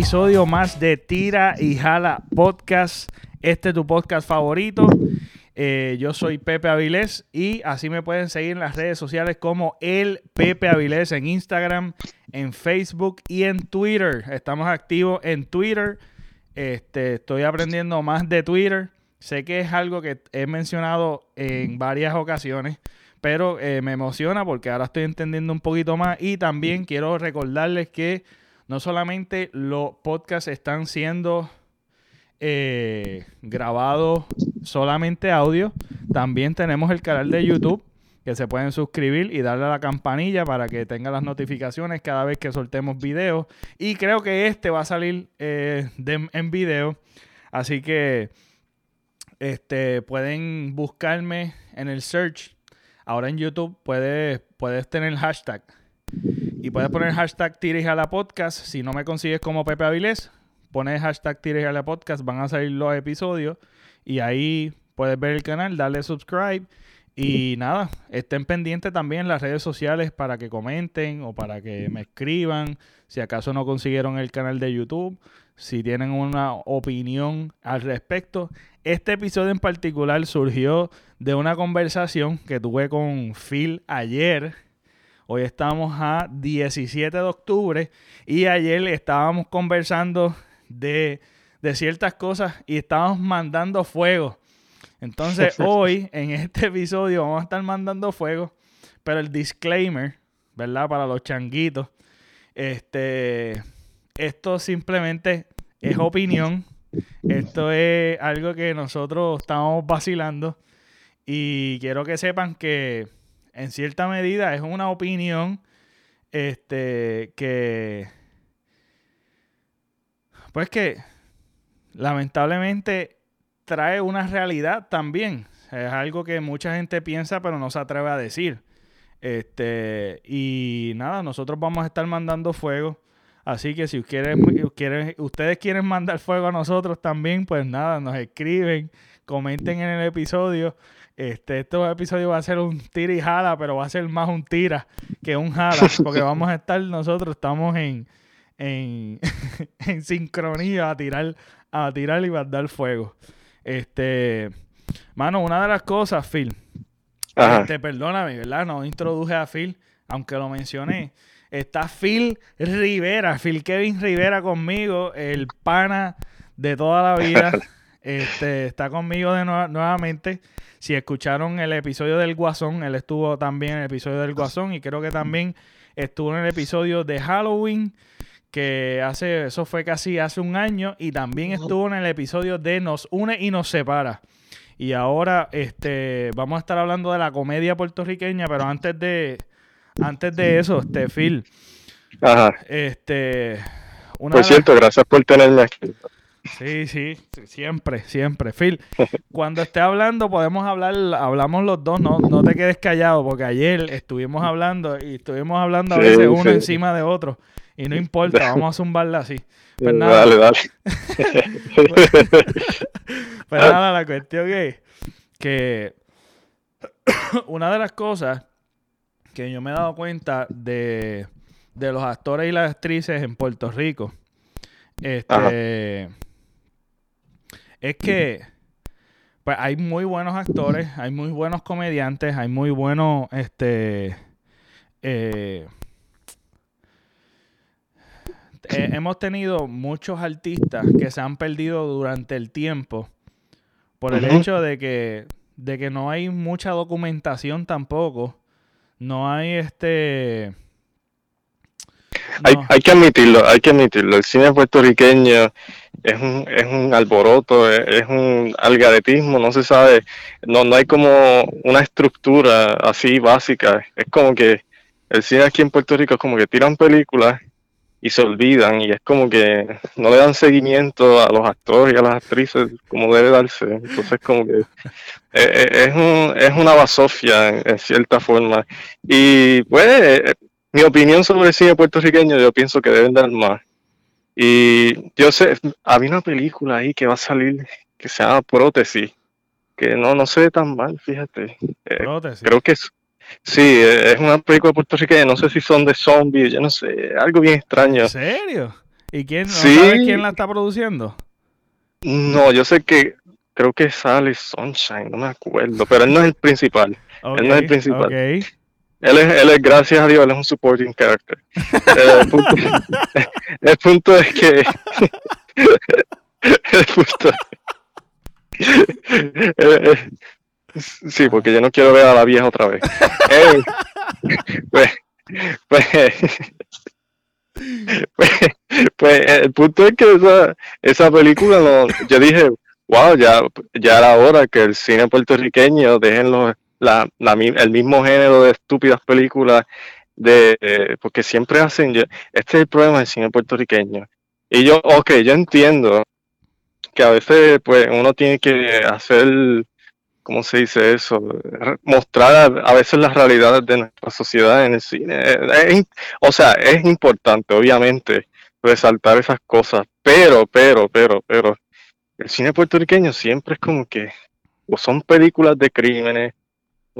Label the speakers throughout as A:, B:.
A: episodio más de Tira y Jala Podcast. Este es tu podcast favorito. Eh, yo soy Pepe Avilés y así me pueden seguir en las redes sociales como el Pepe Avilés en Instagram, en Facebook y en Twitter. Estamos activos en Twitter. Este, estoy aprendiendo más de Twitter. Sé que es algo que he mencionado en varias ocasiones, pero eh, me emociona porque ahora estoy entendiendo un poquito más y también quiero recordarles que no solamente los podcasts están siendo eh, grabados solamente audio, también tenemos el canal de YouTube que se pueden suscribir y darle a la campanilla para que tengan las notificaciones cada vez que soltemos videos. Y creo que este va a salir eh, en video. Así que este, pueden buscarme en el search. Ahora en YouTube puedes, puedes tener hashtag. Y puedes poner hashtag Tires a la podcast. Si no me consigues como Pepe Avilés, pones hashtag Tires a la podcast. Van a salir los episodios. Y ahí puedes ver el canal, darle subscribe. Y nada, estén pendientes también las redes sociales para que comenten o para que me escriban si acaso no consiguieron el canal de YouTube, si tienen una opinión al respecto. Este episodio en particular surgió de una conversación que tuve con Phil ayer. Hoy estamos a 17 de octubre y ayer estábamos conversando de, ciertas cosas y estábamos mandando fuego. Entonces hoy en este episodio vamos a estar mandando fuego, pero el disclaimer, ¿verdad? Para los changuitos, este, esto simplemente es opinión esto es algo que nosotros estamos vacilando y quiero que sepan que en cierta medida es una opinión este que pues que lamentablemente trae una realidad también. Es algo que mucha gente piensa pero no se atreve a decir. Este, y nada, nosotros vamos a estar mandando fuego Así que si ustedes quieren, ustedes quieren mandar fuego a nosotros también, pues nada, nos escriben, comenten en el episodio. Este, este episodio va a ser un tira y jala, pero va a ser más un tira que un jala, porque vamos a estar nosotros, estamos en, en, sincronía a tirar, a tirar y mandar fuego. Este, mano, una de las cosas, Phil, este, perdóname, ¿verdad? No introduje a Phil, aunque lo mencioné. Está Phil Rivera, Phil Kevin Rivera conmigo, el pana de toda la vida. Este, está conmigo de nuevamente. Si escucharon el episodio del Guasón, él estuvo también en el episodio del Guasón y creo que también estuvo en el episodio de Halloween, que hace, eso fue casi hace un año, y también estuvo en el episodio de Nos une y nos separa. Y ahora este, vamos a estar hablando de la comedia puertorriqueña, pero antes de, antes de eso, este, Phil.
B: Ajá.
A: Este.
B: por cierto, gracias por tenerme aquí.
A: Sí, sí, siempre, siempre. Phil, cuando esté hablando podemos hablar, hablamos los dos, no, no te quedes callado, porque ayer estuvimos hablando y estuvimos hablando a veces uno encima de otro. Y no importa, vamos a zumbarla así. Pues nada. Dale, dale. pues nada, la cuestión es que una de las cosas que yo me he dado cuenta de, los actores y las actrices en Puerto Rico. Este, es que pues hay muy buenos actores, hay muy buenos comediantes, hay muy buenos este eh, hemos tenido muchos artistas que se han perdido durante el tiempo por el hecho de que, de que no hay mucha documentación tampoco. No hay este...
B: Hay, hay, que admitirlo, hay que admitirlo. El cine puertorriqueño es un, es un alboroto, es, un algaretismo, no se sabe, no, no hay como una estructura así básica. Es como que el cine aquí en Puerto Rico es como que tiran películas y se olvidan y es como que no le dan seguimiento a los actores y a las actrices como debe darse. Entonces como que eh, eh, es, un, es una basofia en, cierta forma. Y pues mi opinión sobre el cine puertorriqueño yo pienso que deben dar más. Y yo sé, había una película ahí que va a salir que se llama Prótesis, que no, no se ve tan mal, fíjate. Prótesis. Creo que es Sí, es una película puertorriqueña, no sé si son de zombies, yo no sé, algo bien extraño.
A: ¿En serio? ¿Y quién, no sabes quién la está produciendo?
B: No, yo sé que creo que sale Sunshine, no me acuerdo, pero él no es el principal. él no es el principal. Él es, él es, gracias a Dios, él es un supporting character. el, punto, el, punto, es que. el punto. sí, porque yo no quiero ver a la vieja otra vez. Eh, pues, pues, pues, pues, el punto es que esa, esa película, no, yo dije, wow, ya, ya era hora que el cine puertorriqueño dejen la, el mismo género de estúpidas películas, de porque siempre hacen, este es el problema del cine puertorriqueño. Y yo, ok, yo entiendo que a veces pues uno tiene que hacer, ¿cómo se dice eso? Mostrar a, veces las realidades de nuestra sociedad en el cine. o sea, es importante, obviamente, resaltar esas cosas, pero, pero, pero, pero, el cine puertorriqueño siempre es como que o son películas de crímenes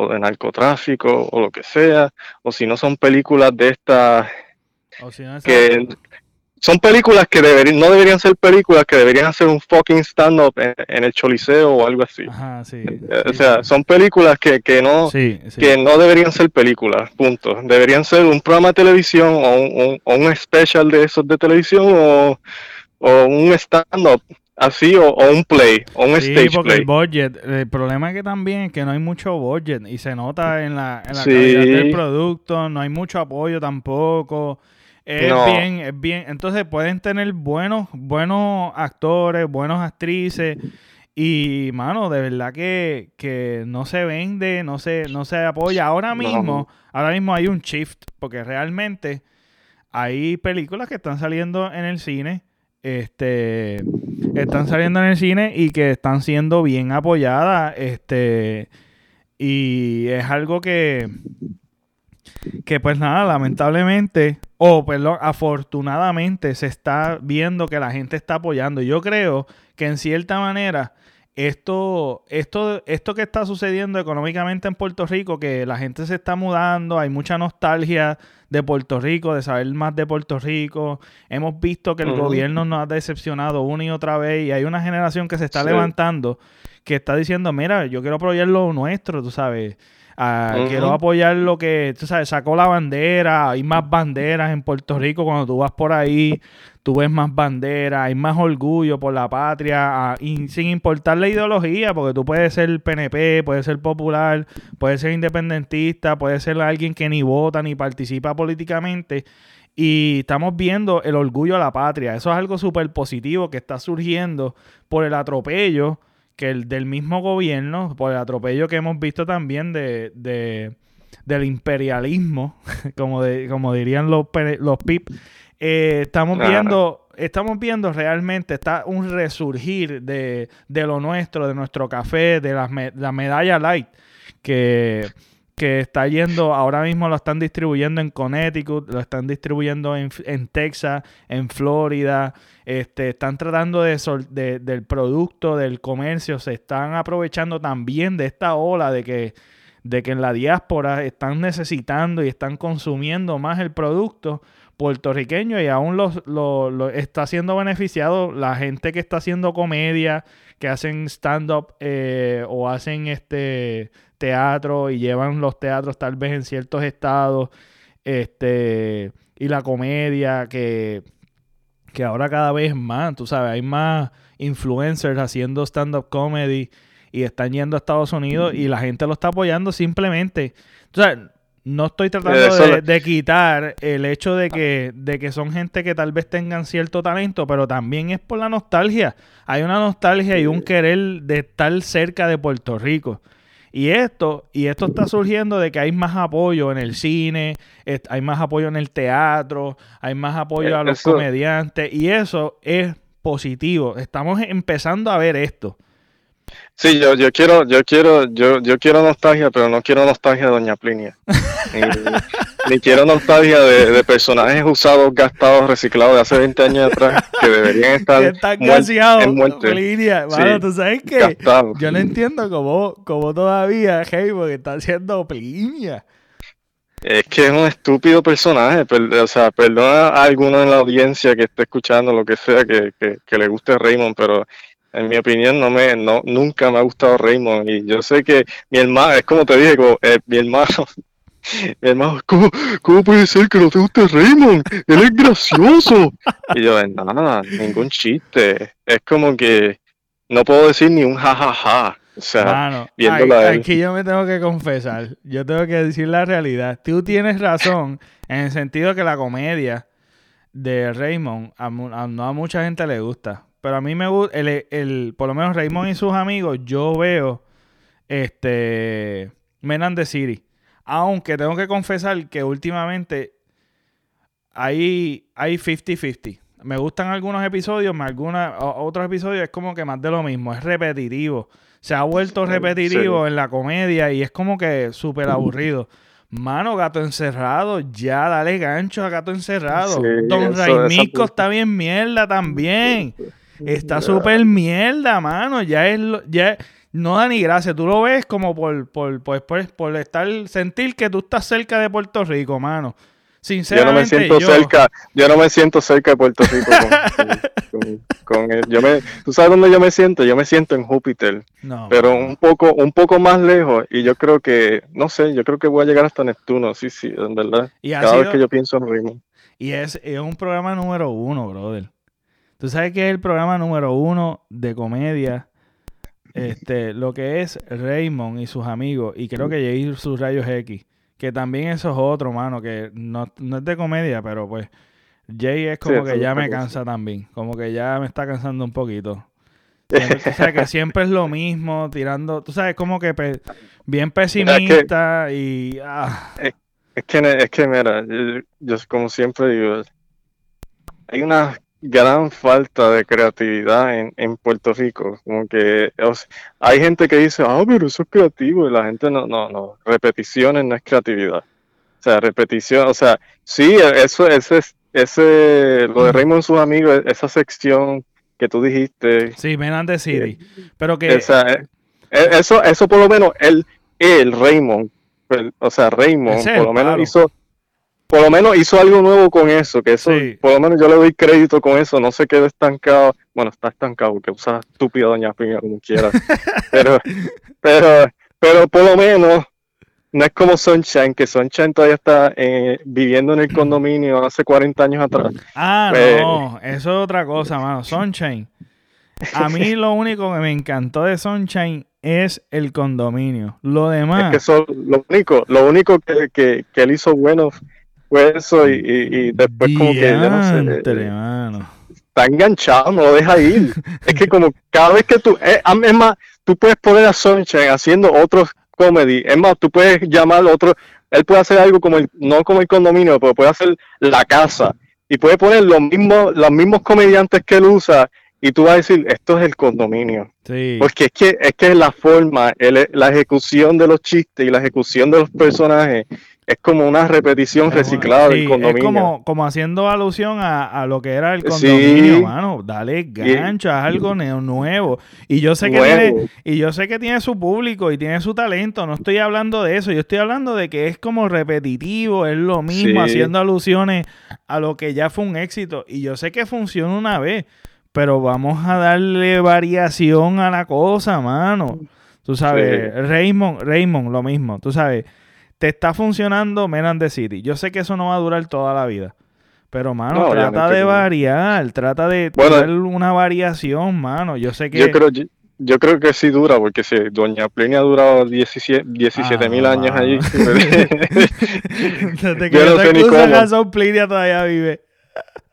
B: o de narcotráfico o lo que sea, o si no son películas de estas que son películas que deberían, no deberían ser películas que deberían ser un fucking stand-up en, el choliseo o algo así. Eh, o sea, son películas que, que no que no deberían ser películas, punto. Deberían ser un programa de televisión o un, o un special de esos de televisión o, o un stand-up así o, un play o un sí, stage porque
A: el budget el problema es que también es que no hay mucho budget y se nota en la, en la calidad del producto no hay mucho apoyo tampoco es bien es bien entonces pueden tener buenos buenos actores buenos actrices y mano de verdad que, que no se vende no se no se apoya. Ahora mismo ahora mismo hay un shift porque realmente hay películas que están saliendo en el cine este están saliendo en el cine y que están siendo bien apoyadas. Este, y es algo que, que pues nada, lamentablemente, o perdón, afortunadamente se está viendo que la gente está apoyando. Yo creo que en cierta manera esto, esto, esto que está sucediendo económicamente en Puerto Rico, que la gente se está mudando, hay mucha nostalgia de Puerto Rico, de saber más de Puerto Rico. Hemos visto que el gobierno nos ha decepcionado una y otra vez y hay una generación que se está levantando que está diciendo, mira, yo quiero apoyar lo nuestro, tú sabes. Ah, quiero apoyar lo que, tú sabes, sacó la bandera, hay más banderas en Puerto Rico cuando tú vas por ahí, tú ves más banderas, hay más orgullo por la patria, ah, sin importar la ideología, porque tú puedes ser PNP, puedes ser popular, puedes ser independentista, puedes ser alguien que ni vota ni participa políticamente. Y estamos viendo el orgullo a la patria. Eso es algo súper positivo que está surgiendo por el atropello que el del mismo gobierno, por el atropello que hemos visto también de, del imperialismo, como, de, como dirían los, los PIP, eh, estamos viendo estamos viendo realmente está un resurgir de, lo nuestro, de nuestro café, de la medalla light, que que está yendo, ahora mismo lo están distribuyendo en Connecticut, lo están distribuyendo en, Texas, en Florida, este, están tratando de, de, del producto, del comercio, se están aprovechando también de esta ola de que, de que en la diáspora están necesitando y están consumiendo más el producto puertorriqueño y aún lo, está siendo beneficiado la gente que está haciendo comedia, que hacen stand-up eh, o hacen este teatro y llevan los teatros tal vez en ciertos estados, este, y la comedia que, que ahora cada vez más, tú sabes, hay más influencers haciendo stand-up comedy y están yendo a Estados Unidos y la gente lo está apoyando simplemente. O sea, no estoy tratando de, de, quitar el hecho de que, de que son gente que tal vez tengan cierto talento, pero también es por la nostalgia. Hay una nostalgia y un querer de estar cerca de Puerto Rico. Y esto, y esto está surgiendo de que hay más apoyo en el cine, hay más apoyo en el teatro, hay más apoyo a los comediantes, y eso es positivo. Estamos empezando a ver esto.
B: Sí, yo, yo quiero, yo quiero, yo, yo quiero nostalgia, pero no quiero nostalgia de Doña Plinia. ni, quiero nostalgia de, personajes usados, gastados, reciclados de hace 20 años atrás que deberían estar
A: Están. Bueno, tú sabes que yo no entiendo cómo, cómo todavía que está haciendo Plinia.
B: Es que es un estúpido personaje. o sea, perdona a alguno en la audiencia que esté escuchando lo que sea que, que, le guste Raymond, pero en mi opinión no me no nunca me ha gustado Raymond y yo sé que mi hermano es como te dije eh, mi hermano hermano ¿cómo, ¿cómo, puede ser que no te guste Raymond él es gracioso y yo nada ningún chiste es como que no puedo decir ni un jajaja ja, ja. O sea,
A: aquí yo me tengo que confesar. Yo tengo que decir la realidad. Tú tienes razón en el sentido que la comedia de Raymond a, no a mucha gente le gusta. Pero a mí me gusta, el, por lo menos Raymond y sus amigos, yo veo este Men the City. Aunque tengo que confesar que últimamente hay 50-50. Me gustan algunos episodios, algunos otros episodios es como que más de lo mismo, es repetitivo se ha vuelto repetitivo en la comedia y es como que súper aburrido. Mano, gato encerrado, ya dale gancho a gato encerrado. Don Raimico está bien mierda también. Está súper mierda, mano. Ya es, ya no da ni gracia. Tú lo ves como por, por, por, por, estar, sentir que tú estás cerca de Puerto Rico, mano. Sinceramente,
B: yo no me siento cerca, yo no me siento cerca de Puerto Rico con, yo me, ¿Tú sabes dónde yo me siento? Yo me siento en Júpiter, pero un poco, un poco más lejos y yo creo que, no sé, yo creo que voy a llegar hasta Neptuno, sí, sí, en verdad. Cada vez que yo pienso en Raymond.
A: Y es, es un programa número uno, brother. Tú sabes que es el programa número uno de comedia este, lo que es Raymond y sus amigos, y creo que Jay sus rayos X. Que también eso es otro, mano, que no, es de comedia, pero pues Jay es como que ya me cansa también. Como que ya me está cansando un poquito. o sea, que siempre es lo mismo, tirando, tú sabes, como que bien pesimista y... Ah.
B: Es, que, es que, mira, yo, como siempre digo, hay una gran falta de creatividad en, en Puerto Rico. Como que hay gente que dice, ah, pero eso es creativo, y la gente no, no, no, repeticiones no es creatividad. O sea, repetición, o sea, sí, eso, ese, ese, lo de Raymond y sus amigos, esa sección que tú dijiste.
A: Sí, de City. Pero que.
B: Eh, eh, eso, eso por lo menos, él, el Raymond, o sea, Raymond, por lo menos hizo por lo menos hizo algo nuevo con eso, que eso, por lo menos yo le doy crédito con eso, no se quedó estancado, bueno, está estancado porque usa estúpida Doña Piña como quiera, pero, pero, pero por lo menos no es como Sunshine, que Sunshine todavía está eh, viviendo en el condominio hace 40 años atrás.
A: Ah, pues, no, eso es otra cosa, mano, Sunshine. A mí lo único que me encantó de Sunshine es el condominio. Lo demás.
B: Es que lo único, lo único que, que, que él hizo bueno fue eso y, después como que ya no sé. Está enganchado, no lo deja ir. es que como cada vez que tú, eh, es más, tú puedes poner a Sunshine haciendo otros comedy, es más, tú puedes llamar otro, él puede hacer algo como el, no como el condominio, pero puede hacer la casa y puede poner los mismos, los mismos comediantes que él usa y tú vas a decir, esto es el condominio. Porque es que es que la forma, la ejecución de los chistes y la ejecución de los personajes es como una repetición reciclada del condominio. Es
A: como, como haciendo alusión a, lo que era el condominio, mano. Dale gancho, haz algo nuevo. Y yo sé que tiene, y yo sé que tiene su público y tiene su talento. No estoy hablando de eso. Yo estoy hablando de que es como repetitivo, es lo mismo, haciendo alusiones a lo que ya fue un éxito. Y yo sé que funciona una vez, pero vamos a darle variación a la cosa, mano. Tú sabes, Raymond, Raymond, lo mismo, tú sabes te está funcionando Men the City. Yo sé que eso no va a durar toda la vida. Pero, mano, trata de variar, trata de tener una variación, mano. Yo sé que...
B: Yo creo, yo, creo que sí dura, porque si Doña Plenia ha durado 17 mil ah, años allí.
A: Desde que yo no sé ni cómo. Plenia todavía vive.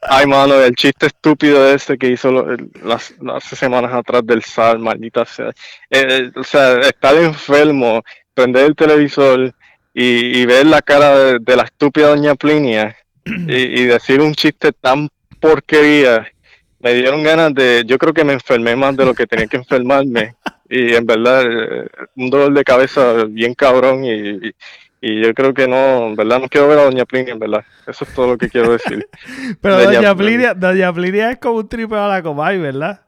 B: Ay, mano, el chiste estúpido ese que hizo las, semanas atrás del sal, maldita sea. Eh, o sea, estar enfermo, prender el televisor, y, ver la cara de, la estúpida doña Plinia y, decir un chiste tan porquería, me dieron ganas de, yo creo que me enfermé más de lo que tenía que enfermarme y en verdad eh, un dolor de cabeza bien cabrón y, yo creo que no, en verdad no quiero ver a Doña Plinia, en verdad. Eso es todo lo que quiero decir.
A: Pero Doña, Plinia, Doña Plinia es como un triple a la Comay, ¿verdad?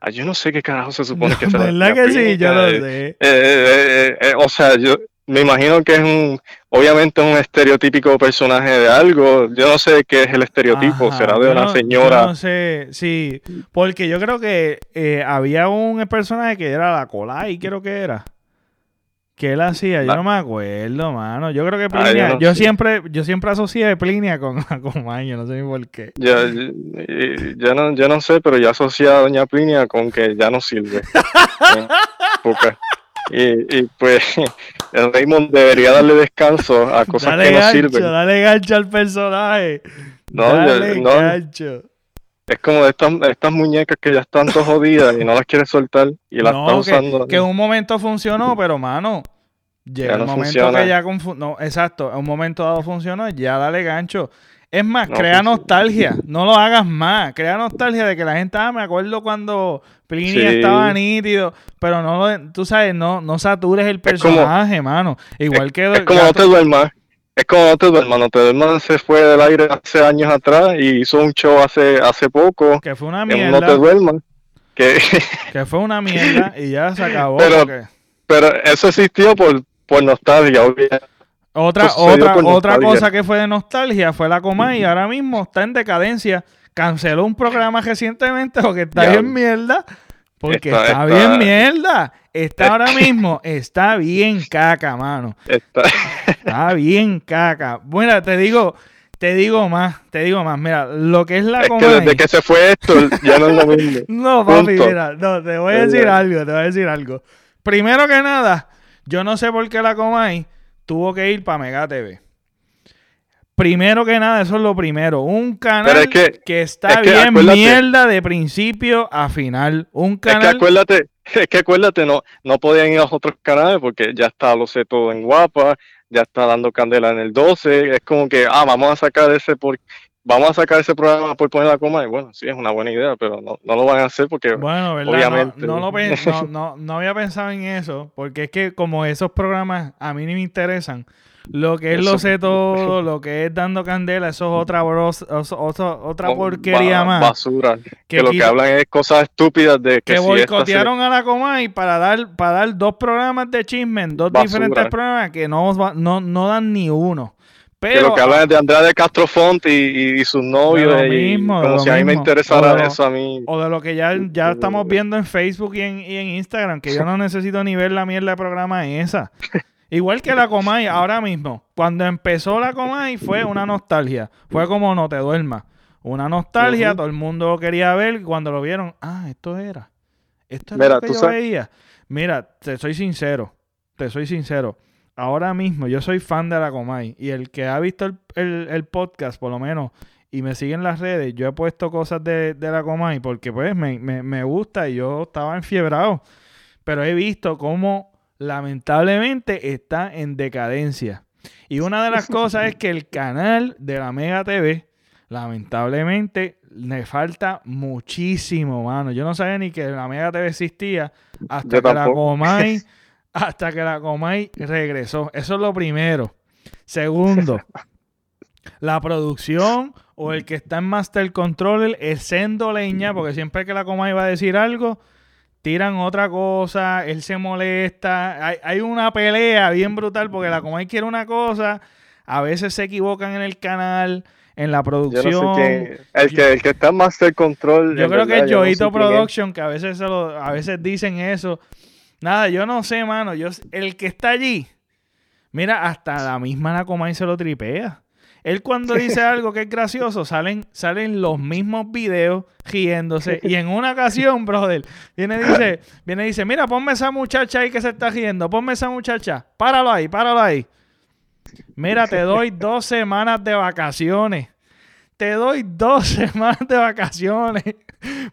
B: Ah, yo no sé qué carajo se supone que
A: sea. ¿Verdad que sí? Yo no sé.
B: Eh, eh, o sea, yo, me imagino que es un, obviamente un estereotípico personaje de algo. Yo no sé qué es el estereotipo, será de una señora.
A: no sé, sí, porque yo creo que eh, había un personaje que era la Colai, creo que era. Que él hacía, yo no me acuerdo, mano. Yo creo que Plinia, yo, siempre, yo siempre asocié a Plinia con, con Maño, no sé ni por qué.
B: Yo, yo, no, yo no sé, pero yo asocié a Doña Plinia con que ya no sirve. y, y, pues el Raymond debería darle descanso a cosas que no sirven.
A: Dale gancho al personaje. No, dale no, gancho.
B: Es como estas, estas muñecas que ya están todas jodidas y no las quiere soltar y las está usando.
A: Que, en un momento funcionó, pero mano, llega un momento que ya no, exacto, en un momento dado funcionó, ya dale gancho. Es más, crea nostalgia, no lo hagas más, crea nostalgia de que la gente, ah, me acuerdo cuando Pliny estaba nítido, pero no lo, tú sabes, no, no satures el personaje, mano. Igual que...
B: Es como no te duermas. Es como No te duermas, No te duermas se fue del aire hace años atrás y hizo un show hace, hace poco.
A: Que fue una mierda.
B: No te duermas.
A: Que... que fue una mierda y ya se acabó.
B: Pero, pero eso existió por, por nostalgia,
A: Otra, otra, otra cosa que fue de nostalgia fue la coma y ahora mismo está en decadencia. Canceló un programa recientemente porque está bien mierda. Porque está bien mierda. Está ahora mismo, está bien caca, mano. Está, bien caca. Bueno, te digo, te digo más, te digo más. Mira, lo que es la
B: es Que desde que se fue esto, ya no es lo mismo.
A: no, papi, mira, no, te voy a decir algo, te voy a decir algo. Primero que nada, yo no sé por qué la Comay tuvo que ir para Mega TV. Primero que nada, eso es lo primero. Un canal que, está bien mierda de principio a final. Un canal.
B: Es que acuérdate, es que acuérdate, no, no podían ir a los otros canales porque ya está, lo sé todo en guapa, ya está dando candela en el 12. Es como que, ah, vamos a sacar ese por, vamos a sacar ese programa por poner la coma. Y bueno, sí, es una buena idea, pero no, lo van a hacer porque,
A: bueno, obviamente. No, no, no, no, había pensado en eso, porque es que como esos programas a mí ni me interesan. Lo que es lo sé todo, lo que es dando candela, eso es otra, otra porquería más.
B: Basura. Que, lo que hablan es cosas estúpidas de
A: que, que boicotearon a la Comay para dar, para dar dos programas de chismen, dos diferentes programas que no, no, no dan ni uno. Pero,
B: que lo que hablan es de Andrea de Castrofont y, y sus novios. Mismo, como si a mí me interesara eso a mí.
A: O de lo que ya, ya estamos viendo en Facebook y en, y en Instagram, que yo no necesito ni ver la mierda de programa esa. Igual que la Comay ahora mismo. Cuando empezó la Comay fue una nostalgia. Fue como no te duermas. Una nostalgia, todo el mundo quería ver. Cuando lo vieron, ah, esto era. Esto era lo que yo veía. Mira, te soy sincero. Te soy sincero. Ahora mismo yo soy fan de la Comay. Y el que ha visto el, podcast, por lo menos, y me sigue en las redes, yo he puesto cosas de, la Comay porque pues me, me gusta y yo estaba enfiebrado. Pero he visto cómo lamentablemente está en decadencia. Y una de las cosas es que el canal de la Mega TV, lamentablemente, le falta muchísimo, mano. Yo no sabía ni que la Mega TV existía hasta que la Comay, hasta que la Comay regresó. Eso es lo primero. Segundo, la producción o el que está en Master Controller es sendo leña, porque siempre que la Comay va a decir algo, tiran otra cosa, él se molesta, hay, hay una pelea bien brutal porque la Comay quiere una cosa, a veces se equivocan en el canal, en la producción.
B: el, que, el que está en Master Control.
A: Yo creo que es Joito Production, que a veces, a veces dicen eso. Nada, yo no sé, mano. Yo, el que está allí, mira, hasta la misma la Comay se lo tripea. Él cuando dice algo que es gracioso, salen, salen los mismos videos riéndose. Y en una ocasión, brother, viene y dice, viene y dice, mira, ponme esa muchacha ahí que se está riendo, ponme esa muchacha, páralo ahí, páralo ahí. Mira, te doy dos semanas de vacaciones. Te doy dos semanas de vacaciones.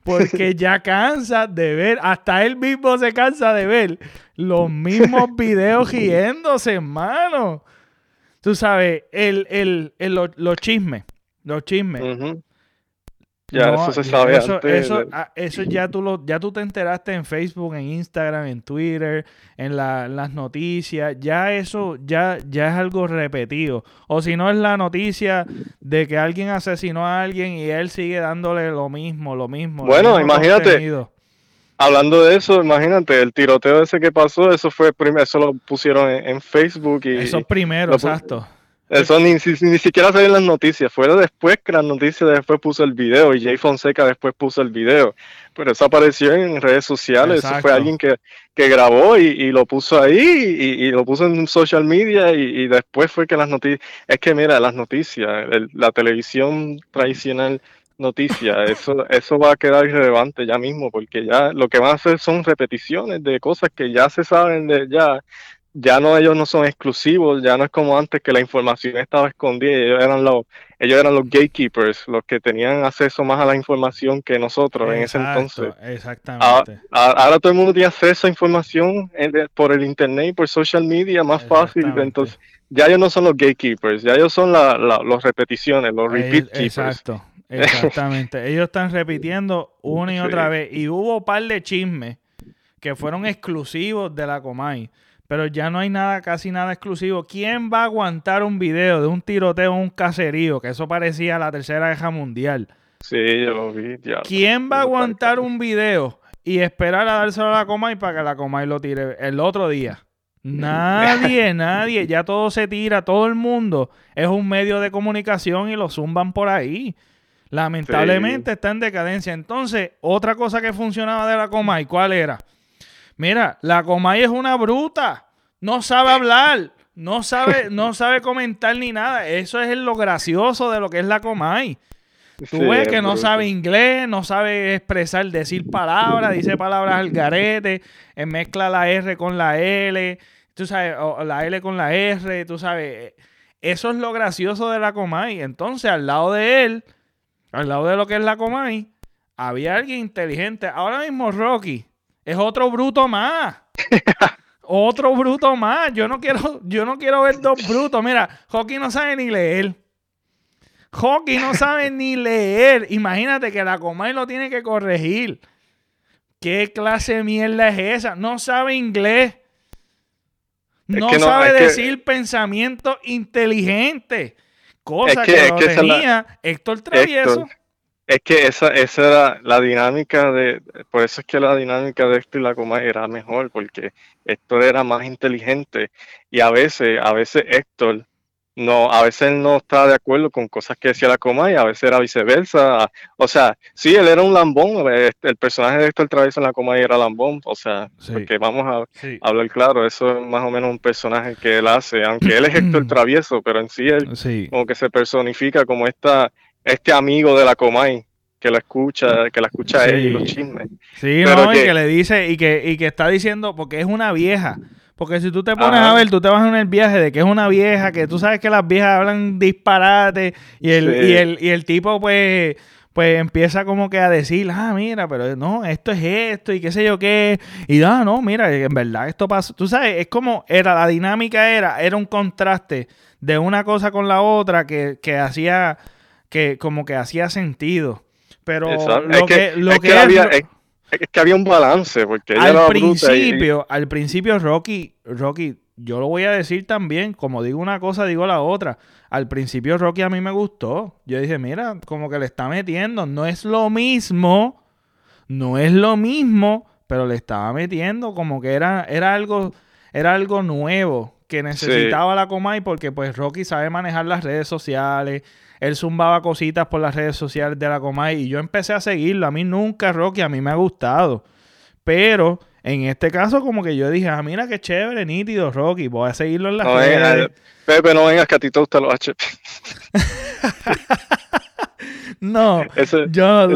A: Porque ya cansa de ver, hasta él mismo se cansa de ver los mismos videos riéndose, hermano tú sabes, el, el, el los chismes, los chismes.
B: Ya, eso se sabe
A: eso, Eso, ah, eso, ya, tú lo, ya tú te enteraste en Facebook, en Instagram, en Twitter, en, las noticias. Ya eso ya, ya es algo repetido. O si no es la noticia de que alguien asesinó a alguien y él sigue dándole lo mismo, lo mismo.
B: Bueno, imagínate. Hablando de eso, imagínate, el tiroteo ese que pasó, eso fue primero, eso lo pusieron en, Facebook y.
A: Eso primero, exacto.
B: Eso ni, ni, siquiera salió en las noticias. Fue después que las noticias después puso el video y Jay Fonseca después puso el video. Pero eso apareció en redes sociales. Eso fue alguien que, que grabó y, lo puso ahí y, lo puso en social media y, después fue que las noticias... Es que mira, las noticias, la televisión tradicional noticia, eso, eso va a quedar irrelevante ya mismo porque ya lo que van a hacer son repeticiones de cosas que ya se saben de ya ya no ellos no son exclusivos, ya no es como antes que la información estaba escondida, ellos eran los, ellos eran los gatekeepers, los que tenían acceso más a la información que nosotros en ese entonces.
A: Exactamente.
B: Ahora, todo el mundo tiene acceso a información por el internet y por social media más fácil, entonces ya ellos no son los gatekeepers, ya ellos son la, los repeticiones, los repeat keepers.
A: Exacto, exactamente. ellos están repitiendo una y otra vez y hubo un par de chismes que fueron exclusivos de la Comay pero ya no hay nada, casi nada exclusivo. ¿Quién va a aguantar un video de un tiroteo en un caserío? Que eso parecía la tercera guerra mundial.
B: Sí, yo lo vi.
A: ¿Quién va a aguantar un video y esperar a dárselo a la Comay para que la Comay lo tire el otro día? Nadie, nadie. Ya todo se tira, todo el mundo. Es un medio de comunicación y lo zumban por ahí. Lamentablemente está en decadencia. Entonces, otra cosa que funcionaba de la Comay, ¿cuál era? Mira, la Comay es una bruta. No sabe hablar. No sabe, no sabe comentar ni nada. Eso es lo gracioso de lo que es la Comay. Tú ves que no sabe inglés, no sabe expresar, decir palabras, dice palabras al garete, eh, mezcla la R con la L, tú sabes, o la L con la R, tú sabes. Eso es lo gracioso de la Comay. Entonces, al lado de él, al lado de lo que es la Comay, había alguien inteligente. Ahora mismo Rocky es otro bruto más. otro bruto más. Yo no quiero, yo no quiero ver dos brutos. Mira, Hockey no sabe ni leer. Hockey no sabe ni leer. Imagínate que la Comay lo tiene que corregir. ¿Qué clase de mierda es esa? No sabe inglés. No, sabe decir pensamiento inteligente. Cosa que, lo tenía Héctor Travieso.
B: Es que esa, esa era la dinámica de, por eso es que la dinámica de Héctor y la Comay era mejor, porque Héctor era más inteligente y a veces, a veces Héctor no, a veces no estaba de acuerdo con cosas que decía la Comay, a veces era viceversa. O sea, sí, él era un lambón, el personaje de Héctor Travieso en la Comay era lambón, o sea, porque vamos a hablar claro, eso es más o menos un personaje que él hace, aunque él es Héctor Travieso, pero en sí él como que se personifica como esta este amigo de la Comay que la escucha, que la escucha él y los chismes.
A: Sí, no, y que le dice, y que, y que está diciendo, porque es una vieja. Porque si tú te pones a ver, tú te vas en el viaje de que es una vieja, que tú sabes que las viejas hablan disparate, y el, y el, y el tipo, pues, pues empieza como que a decir, ah, mira, pero no, esto es esto, y qué sé yo qué. Y ah, no, mira, en verdad esto pasa. Tú sabes, es como era, la dinámica era, era un contraste de una cosa con la otra que, que hacía que como que hacía sentido. Pero lo que, lo que,
B: había, es, que había un balance, porque
A: al principio, al principio Rocky, Rocky, yo lo voy a decir también, como digo una cosa, digo la otra. Al principio Rocky a mí me gustó. Yo dije, mira, como que le está metiendo, no es lo mismo, no es lo mismo, pero le estaba metiendo como que era, era algo, era algo nuevo que necesitaba la Comay porque pues Rocky sabe manejar las redes sociales, él zumbaba cositas por las redes sociales de la Comay y yo empecé a seguirlo. A mí nunca Rocky, a mí me ha gustado. Pero en este caso, como que yo dije, ah, mira qué chévere, nítido, Rocky, voy a seguirlo en las redes.
B: Pepe, no vengas que a ti te gustan los HP.
A: No, yo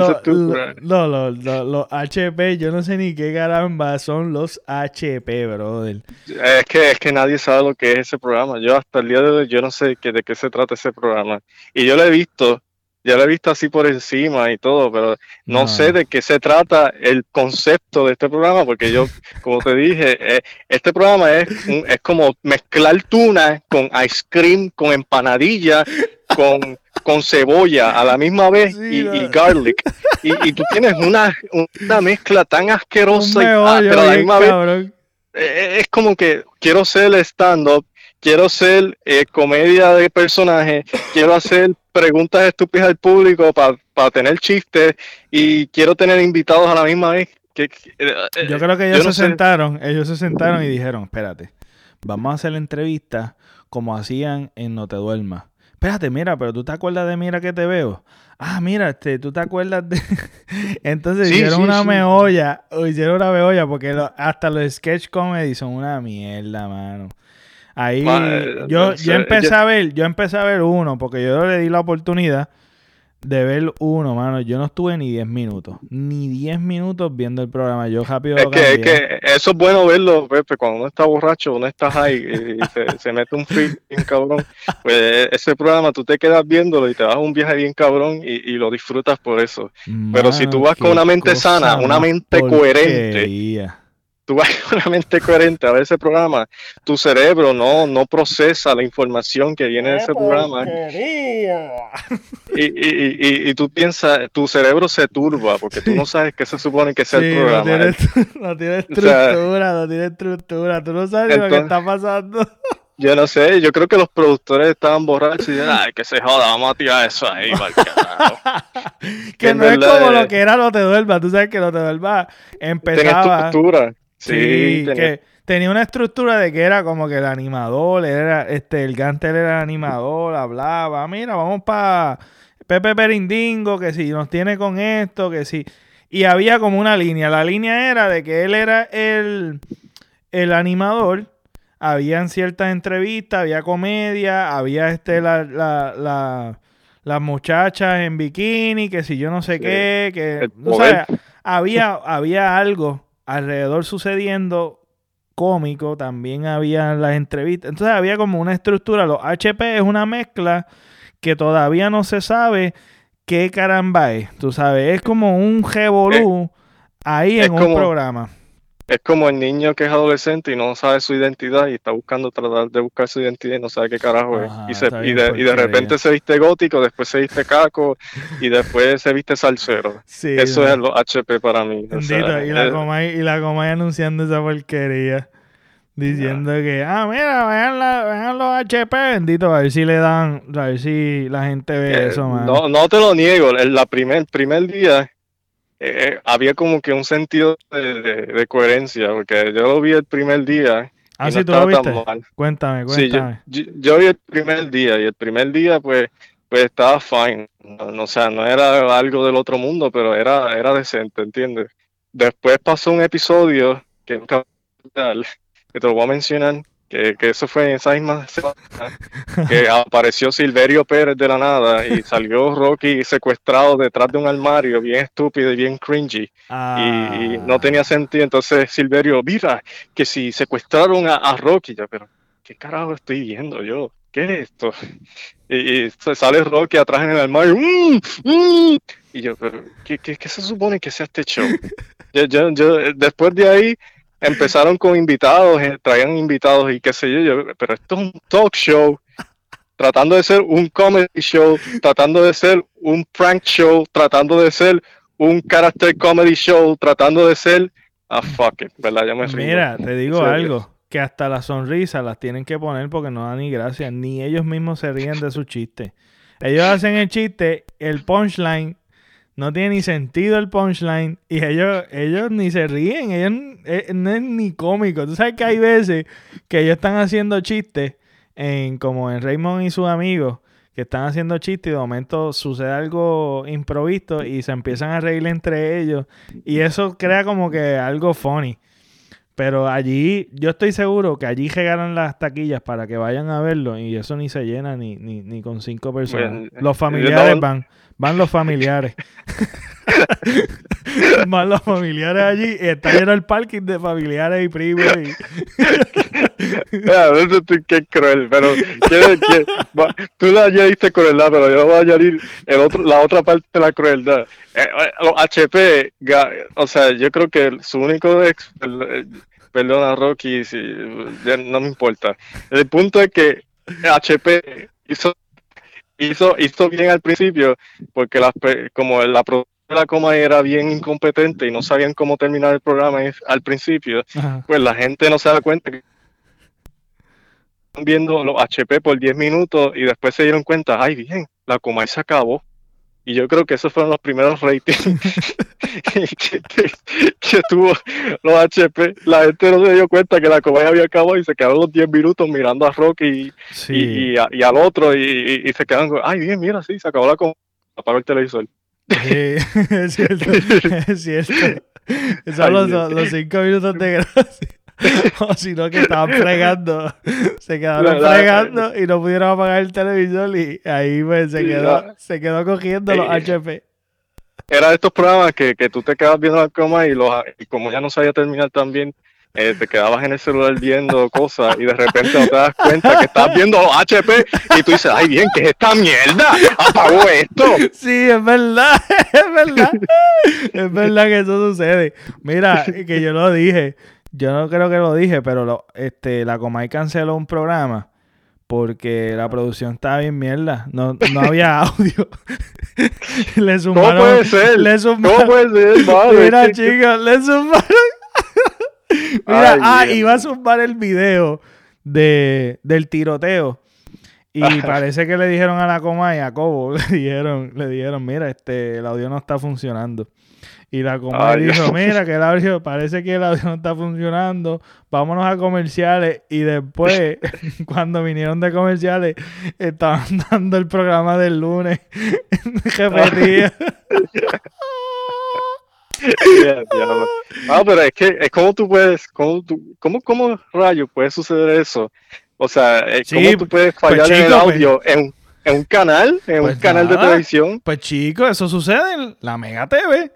A: no, los HP, yo no sé ni qué caramba son los HP, brother.
B: Es que, es que nadie sabe lo que es ese programa. Yo hasta el día de hoy, yo no sé de qué se trata ese programa. Y yo lo he visto, ya lo he visto así por encima y todo, pero no, sé de qué se trata el concepto de este programa, porque yo, como te dije, eh, este programa es, es como mezclar tuna con ice cream, con empanadilla, con con cebolla a la misma vez y, garlic. Y, tú tienes una, una mezcla tan asquerosa, y, ah, pero a la misma vez. eh, eh, es como que quiero ser stand-up, quiero ser eh, comedia de personajes, quiero hacer preguntas estúpidas al público para tener chistes y quiero tener invitados a la misma vez. Eh,
A: yo creo que ellos se sentaron, ellos se sentaron y dijeron, espérate, vamos a hacer la entrevista como hacían en No Te Duermas. Espérate, mira, pero tú te acuerdas de Mira que te veo. Ah, mira, este, tú te acuerdas de. Entonces hicieron una meolla, hicieron una meolla, porque hasta los sketch comedy son una mierda, mano. Ahí yo, yo empecé a ver, yo empecé a ver uno, porque yo le di la oportunidad de ver uno, mano. Yo no estuve ni 10 minutos. Ni 10 minutos viendo el programa. Yo rápido
B: es que, es que eso es bueno verlo, Pepe. Cuando uno está borracho, uno está high y, se, mete un fin bien cabrón. Pues ese programa tú te quedas viéndolo y te vas a un viaje bien cabrón y, lo disfrutas por eso. Pero si tú vas con una mente sana, una mente coherente tú vas con mente coherente a ver ese programa, tu cerebro no, no procesa la información que viene de ese programa. Y, y, y, y, tú piensas, tu cerebro se turba porque tú no sabes qué se supone que es el programa.
A: No tiene, estructura, no tiene estructura, tú no sabes lo que está pasando.
B: Yo no sé, yo creo que los productores estaban borrachos y dijeron, ay, que se joda, vamos a tirar eso ahí,
A: que, no es como lo que era Lo Te Duerma, tú sabes que Lo Te Duerma empezaba... estructura Sí, que tenía una estructura de que era como que el animador, era, este, el Gantel era el animador, hablaba, mira, vamos para Pepe Perindingo, que si nos tiene con esto, que si... Y había como una línea, la línea era de que él era el, el animador, habían ciertas entrevistas, había comedia, había este la, la, la, las muchachas en bikini, que si yo no sé qué, que... O sea, había, había algo alrededor sucediendo cómico, también había las entrevistas. Entonces había como una estructura. Los HP es una mezcla que todavía no se sabe qué caramba es. Tú sabes, es como un revolú ahí en un programa
B: es como el niño que es adolescente y no sabe su identidad y está buscando tratar de buscar su identidad y no sabe qué carajo es. Y, de, repente se viste gótico, después se viste caco y después se viste salsero. Eso es lo HP para mí.
A: y, la coma, y la coma anunciando esa porquería. Diciendo que, ah, mira, vean, la, los HP, bendito, a ver si le dan, a ver si la gente ve eh, eso, man.
B: No, no te lo niego, el, la primer, primer día eh, había como que un sentido de, coherencia, porque yo lo vi el primer día.
A: Ah, sí, tú lo viste. Cuéntame, cuéntame.
B: yo, vi el primer día y el primer día, pues, pues estaba fine. No, o sea, no era algo del otro mundo, pero era, era decente, ¿entiendes? Después pasó un episodio que, que te lo voy a mencionar, que, eso fue en esa misma semana que apareció Silverio Pérez de la nada y salió Rocky secuestrado detrás de un armario, bien estúpido y bien cringy. Y, no tenía sentido. Entonces Silverio, mira, que si secuestraron a, Rocky, ya, pero ¿qué carajo estoy viendo yo? ¿Qué es esto? Y, sale Rocky atrás en el armario. Mm, mm". Y yo, pero ¿qué, qué, se supone que sea este show? yo, yo, después de ahí empezaron con invitados, eh, traían invitados y qué sé yo, pero esto es un talk show, tratando de ser un comedy show, tratando de ser un prank show, tratando de ser un character comedy show, tratando de ser ah fuck it, ¿verdad? Ya me
A: Mira, te digo algo, que hasta las sonrisas las tienen que poner porque no da ni gracia, ni ellos mismos se ríen de su chiste. Ellos hacen el chiste, el punchline no tiene ni sentido el punchline y ellos, ellos ni se ríen, ellos eh, no es ni cómico. Tú sabes que hay veces que ellos están haciendo chistes, en, como en Raymond y sus amigos, que están haciendo chistes y de momento sucede algo improvisto y se empiezan a reír entre ellos y eso crea como que algo funny. Pero allí, yo estoy seguro que allí llegaron las taquillas para que vayan a verlo y eso ni se llena ni, ni, ni con cinco personas. Los familiares van. Van los familiares. Van los familiares allí. Y está lleno el parking de familiares y primos. Y...
B: qué cruel, pero tú la añadiste crueldad, pero yo voy a añadir el otro, la otra parte de la crueldad. Eh, eh, los HP, o sea, yo creo que su único ex, perdona Rocky, si, no me importa. El punto es que HP hizo hizo, hizo bien al principio, porque las, como la la coma era bien incompetente y no sabían cómo terminar el programa al principio, pues la gente no se da cuenta que viendo los HP por 10 minutos y después se dieron cuenta, ay bien, la coma se acabó. Y yo creo que esos fueron los primeros ratings que, tuvo los HP. La gente no se dio cuenta que la comedia había acabado y se quedaron los 10 minutos mirando a Rocky y, y, al otro y, se quedaron, ay, bien, mira, sí, se acabó la comedia. Apagó el televisor.
A: Sí, es cierto, es cierto. Son los, los cinco minutos de gracia. o si no, que estaban fregando. Se quedaron fregando y no pudieron apagar el televisor y ahí pues, se, quedó, se quedó cogiendo los HP.
B: Era de estos programas que, que tú te quedas viendo la coma y, los, y como ya no sabía terminar también, eh, te quedabas en el celular viendo cosas y de repente no te das cuenta que estás viendo HP y tú dices, ay bien, ¿qué es esta mierda? Apago esto.
A: Sí, es verdad, es verdad. Es verdad que eso sucede. Mira, que yo lo dije. Yo no creo que lo dije, pero lo, este, la Comay canceló un programa porque la producción estaba bien mierda. No, no había audio.
B: le sumaron, ¿Cómo puede ser?
A: Le sumaron,
B: ¿Cómo puede ser?
A: Mira, chicos, le sumaron. Mira, ah, iba a sumar el video de, del tiroteo. Y parece que le dijeron a la Comay, a Cobo, le dijeron, le dijeron, mira, este, el audio no está funcionando. Y la comadre dijo, mira que el audio, parece que el audio no está funcionando, vámonos a comerciales. Y después, cuando vinieron de comerciales, estaban dando el programa del lunes. Repetía.
B: Ah, pero es que es como tú puedes, cómo, tú, cómo, cómo rayo puede suceder eso. O sea, ¿cómo tú puedes pues, fallar en el pues. audio en, en, un canal, en un pues canal de televisión?
A: Pues chico, eso sucede en la Mega TV.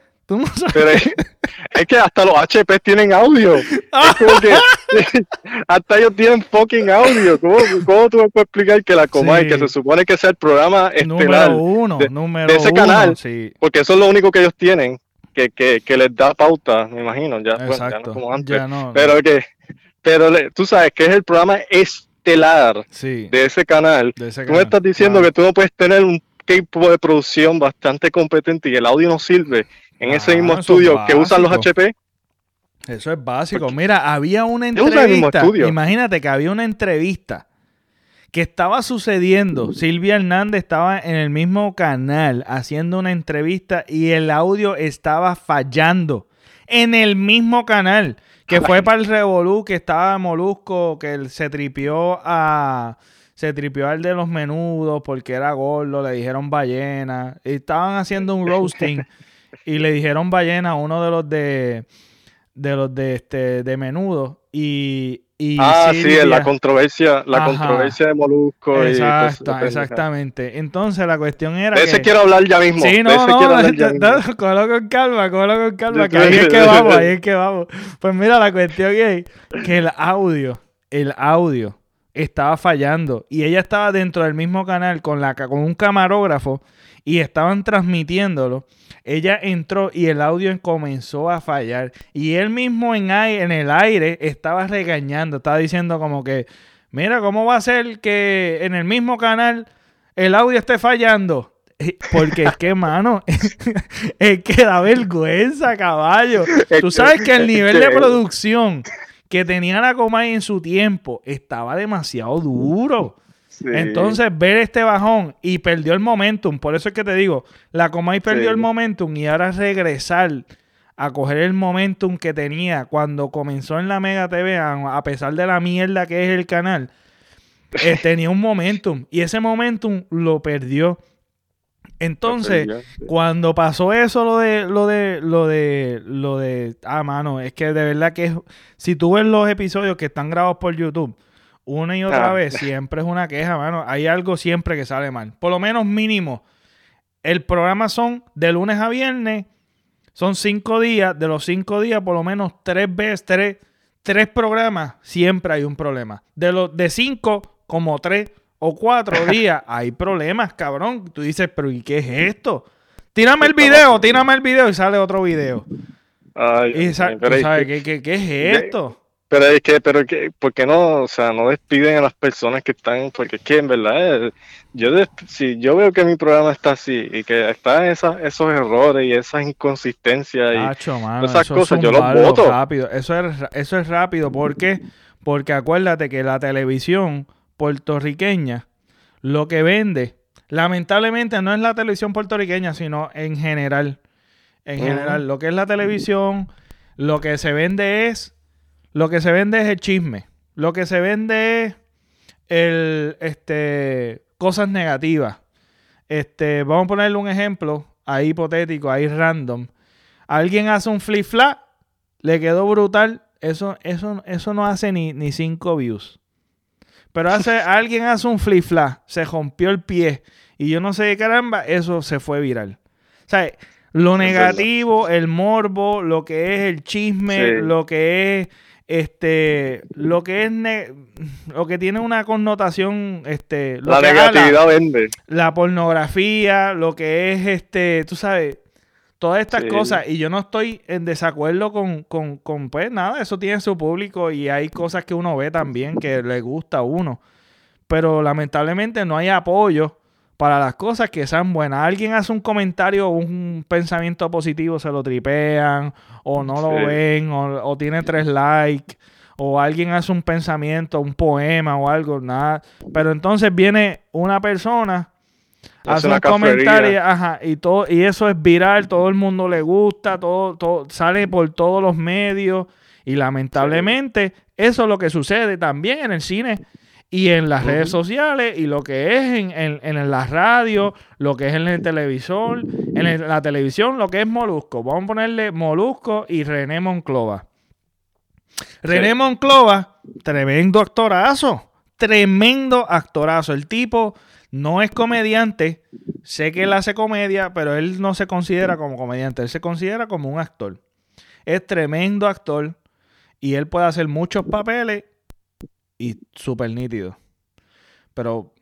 B: Pero es, que hasta los HP tienen audio. Es como que hasta ellos tienen fucking audio. ¿Cómo, cómo tú me puedes explicar que la Comay, que se supone que sea el programa estelar
A: uno,
B: de,
A: número
B: ese canal, porque eso es lo único que ellos tienen, que, que, que les da pauta, me imagino, ya, ya no como antes. pero que, pero tú sabes que es el programa estelar de ese canal. tú me estás diciendo que tú no puedes tener un equipo de producción bastante competente y el audio no sirve en ese mismo ah, estudio que usan los HP.
A: Eso es básico. Mira, había una entrevista. Imagínate que había una entrevista que estaba sucediendo. Silvia Hernández estaba en el mismo canal haciendo una entrevista y el audio estaba fallando en el mismo canal. Que fue para el Revolú, que estaba Molusco, que se tripió a. Se tripió al de los menudos porque era gordo, le dijeron ballena. Y estaban haciendo un roasting y le dijeron ballena a uno de los de de los de este de menudo y, y
B: ah sí la controversia la controversia de Molusco
A: Exacto, exactamente. Entonces la cuestión era
B: de ese quiero hablar ya mismo
A: sí no no, no, cógelo con calma cógelo con calma que ahí es que vamos ahí es que vamos. Pues mira la cuestión es que el audio el audio estaba fallando y ella estaba dentro del mismo canal con la con un camarógrafo y estaban transmitiéndolo ella entró y el audio comenzó a fallar. Y él mismo en, en el aire estaba regañando, estaba diciendo como que, mira, ¿cómo va a ser que en el mismo canal el audio esté fallando? Porque es que, mano, es que da vergüenza, caballo. Tú sabes que el nivel de producción que tenía la Comay en su tiempo estaba demasiado duro. Entonces, ver este bajón y perdió el momentum. Por eso es que te digo, la Comay perdió el momentum y ahora regresar a coger el momentum que tenía cuando comenzó en la Mega TV, a pesar de la mierda que es el canal, eh, tenía un momentum y ese momentum lo perdió. Entonces, cuando pasó eso, lo de, lo de, lo de, lo de, ah, mano, es que de verdad que si tú ves los episodios que están grabados por YouTube, una y otra ah. vez, siempre es una queja, mano. Hay algo siempre que sale mal. Por lo menos mínimo. El programa son de lunes a viernes. Son cinco días. De los cinco días, por lo menos tres veces, tres, tres programas, siempre hay un problema. De los de cinco, como tres o cuatro días, hay problemas, cabrón. Tú dices, pero ¿y qué es esto? Tírame el video, tírame el video y sale otro video. Ay, y ¿sabes? ¿Qué, qué, qué es esto?
B: Pero es que, pero que, ¿por qué no, o sea, no despiden a las personas que están? Porque es que en verdad, eh, yo si yo veo que mi programa está así y que están esas, esos errores y esas inconsistencias y esas cosas, yo los voto.
A: Rápido. Eso es, eso es rápido, ¿por qué? Porque acuérdate que la televisión puertorriqueña lo que vende lamentablemente no es la televisión puertorriqueña, sino en general. En general, lo que es la televisión, lo que se vende es, lo que se vende es el chisme. Lo que se vende es el, este, cosas negativas. Este, vamos a ponerle un ejemplo, ahí hipotético, ahí random. Alguien hace un flip flap, le quedó brutal, eso, eso, eso no hace ni, ni cinco views. Pero hace, alguien hace un flip flap, se rompió el pie y yo no sé qué caramba, eso se fue viral. O sea, lo negativo, el morbo, lo que es el chisme, lo que es este lo que es lo que tiene una connotación este
B: la negatividad vende.
A: la pornografía lo que es este tú sabes todas estas cosas. Y yo no estoy en desacuerdo con, con, con, pues nada eso tiene su público y hay cosas que uno ve también que le gusta a uno. Pero lamentablemente no hay apoyo para las cosas que sean buenas. Alguien hace un comentario o un pensamiento positivo, se lo tripean, o no lo ven, o, tiene tres likes, o alguien hace un pensamiento, un poema o algo, nada. Pero entonces viene una persona, hace un comentario, ajá, y todo, y eso es viral, todo el mundo le gusta, todo, todo sale por todos los medios. Y lamentablemente, eso es lo que sucede también en el cine y en las redes sociales y lo que es en, en, la radio, lo que es en el televisor, en la televisión, lo que es Molusco. Vamos a ponerle Molusco y René Monclova. René Monclova, tremendo actorazo, tremendo actorazo. El tipo no es comediante, sé que él hace comedia, pero él no se considera como comediante, él se considera como un actor. Es tremendo actor y él puede hacer muchos papeles y súper nítido. Pero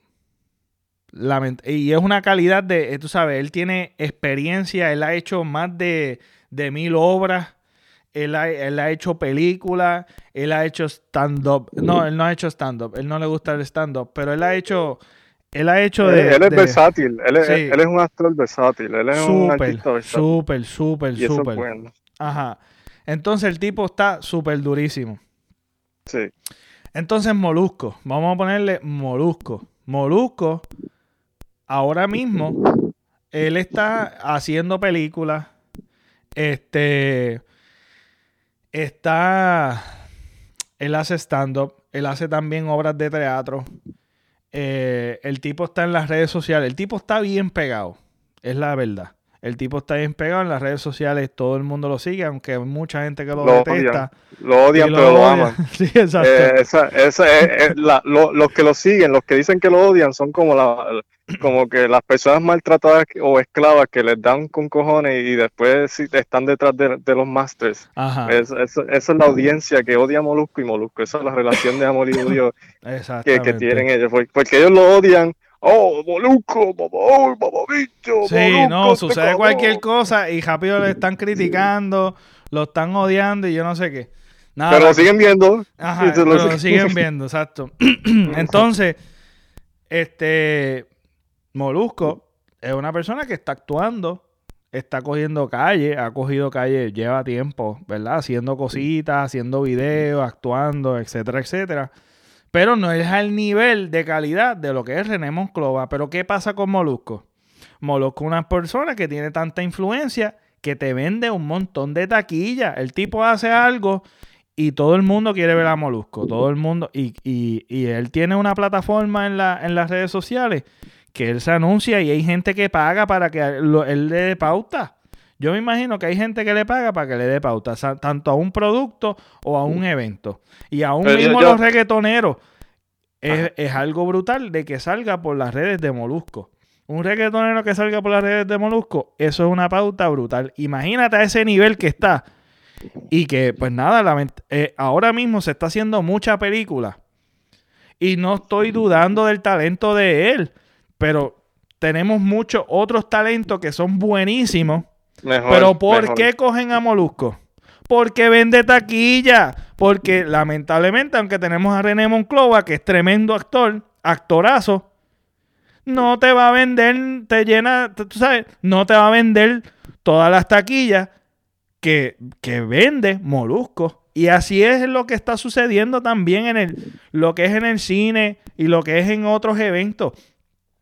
A: y es una calidad de, eh, tú sabes, él tiene experiencia, él ha hecho más de, mil obras, él ha, él ha hecho películas, él ha hecho stand-up. No, él no ha hecho stand-up, él no le gusta el stand-up, pero él ha hecho... Él ha hecho de...
B: Él es versátil, él es, él es, un actor versátil, él es un artista versátil.
A: Súper, súper, súper. Bueno. Ajá. Entonces el tipo está súper durísimo.
B: Sí.
A: Entonces, Molusco. Vamos a ponerle Molusco. Molusco, ahora mismo, él está haciendo películas. Este. Está. Él hace stand-up. Él hace también obras de teatro. Eh, el tipo está en las redes sociales. El tipo está bien pegado. Es la verdad. El tipo está bien pegado en las redes sociales, todo el mundo lo sigue, aunque hay mucha gente que lo, detesta.
B: Lo odian, pero lo, aman. sí, exacto. Eh, eh, los que lo siguen, los que dicen que lo odian, son como la, como que las personas maltratadas o esclavas que les dan con cojones y después están detrás de, los masters. esa es la audiencia que odia a Molusco y Molusco. Esa es la relación de amor y odio que, que, tienen ellos. Porque ellos lo odian oh, Molusco, oh, bicho,
A: Sí, no, sucede cualquier cosa y rápido le están criticando, lo están odiando y yo no sé qué.
B: pero lo siguen viendo.
A: Ajá, pero lo siguen viendo, exacto. Entonces, este Molusco es una persona que está actuando, está cogiendo calle, ha cogido calle, lleva tiempo, ¿verdad? Haciendo cositas, haciendo videos, actuando, etcétera, etcétera pero no es al nivel de calidad de lo que es René Monclova. Pero ¿qué pasa con Molusco? Molusco es una persona que tiene tanta influencia que te vende un montón de taquilla. El tipo hace algo y todo el mundo quiere ver a Molusco. Todo el mundo. Y, él tiene una plataforma en, la, en las redes sociales que él se anuncia y hay gente que paga para que él le dé pauta. Yo me imagino que hay gente que le paga para que le dé pauta, tanto a un producto o a un evento. Y aún mismo los reggaetoneros, es, algo brutal de que salga por las redes de Molusco. Un reggaetonero que salga por las redes de Molusco, eso es una pauta brutal. Imagínate a ese nivel que está. Y que, pues nada, eh, ahora mismo se está haciendo mucha película. Y no estoy dudando del talento de él. Pero tenemos muchos otros talentos que son buenísimos pero ¿por qué cogen a Molusco? Porque vende taquilla. Porque lamentablemente, aunque tenemos a René Monclova, que es tremendo actor, actorazo, no te va a vender, te llena, tú sabes, no te va a vender todas las taquillas que, que vende Molusco. Y así es lo que está sucediendo también en el, lo que es en el cine y lo que es en otros eventos.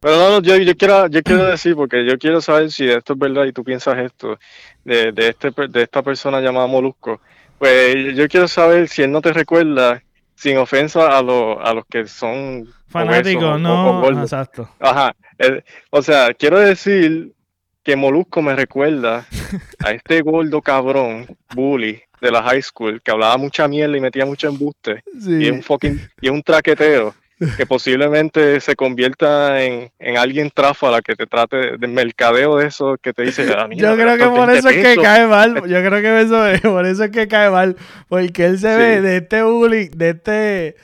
B: Pero no, yo, yo, quiero, yo quiero decir, porque yo quiero saber si esto es verdad y tú piensas esto, de, de, este, de esta persona llamada Molusco. Pues yo quiero saber si él no te recuerda, sin ofensa a, a los que son
A: fanáticos, no, exacto.
B: Ajá, o sea, quiero decir que Molusco me recuerda a este gordo cabrón, bully, de la high school, que hablaba mucha mierda y metía mucho embuste, y es un fucking, y es un traquetero que posiblemente se convierta en, en alguien la que te trate de mercadeo de eso, que te dice,
A: ah, yo creo que por eso es que cae mal, yo creo que eso es, por eso es que cae mal, porque él se ve de este bully, de este,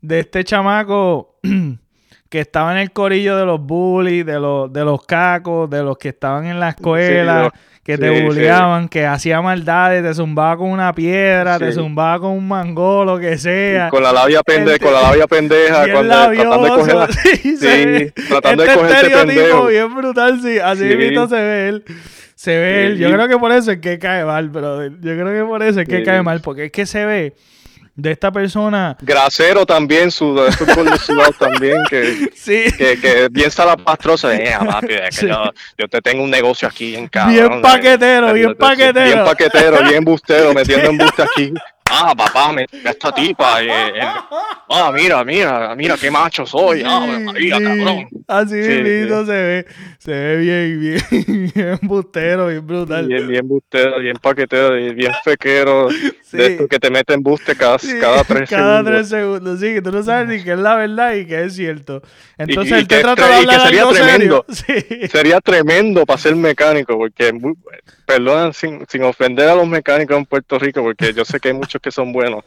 A: de este chamaco que estaba en el corillo de los bullies, de los, de los cacos, de los que estaban en la escuela que te bulleaban, que hacía maldades, te zumbaba con una piedra, te zumbaba con un mango, lo que sea.
B: con la labia pendeja, con la labia pendeja, cuando, tratando de coger, sí, sí, tratando de
A: este coger estereotipo bien brutal, sí, así mismo se ve él. Se ve él. Yo creo que por eso es que cae mal, pero yo creo que por eso es que cae mal, porque es que se ve de esta persona.
B: Grasero también, sudado, sudado también, que, sí. que, que bien salapastrosa. Eh, papi, es que yo, yo, te tengo un negocio aquí en casa.
A: Bien paquetero, bien paquetero.
B: Bien paquetero, bien bustero, metiendo embuste aquí ah, papá, me esta tipa. Eh, eh, ah, mira, mira, mira qué macho soy. Ah, María, cabrón.
A: Así sí, se ve, se ve bien, bien, bien bustero, bien brutal.
B: Bien, bien bustero, bien paquetero, bien fequero. De esto que te meten buste cada, cada tres
A: cada
B: segundos.
A: tres segundos, sí, que tú no sabes ni qué es la verdad y qué es cierto. Entonces él te trata de hablar
B: sería tremendo. Sería tremendo para ser mecánico, porque, perdón, sin, sin ofender a los mecánicos en Puerto Rico, porque yo sé que hay muchos que son buenos.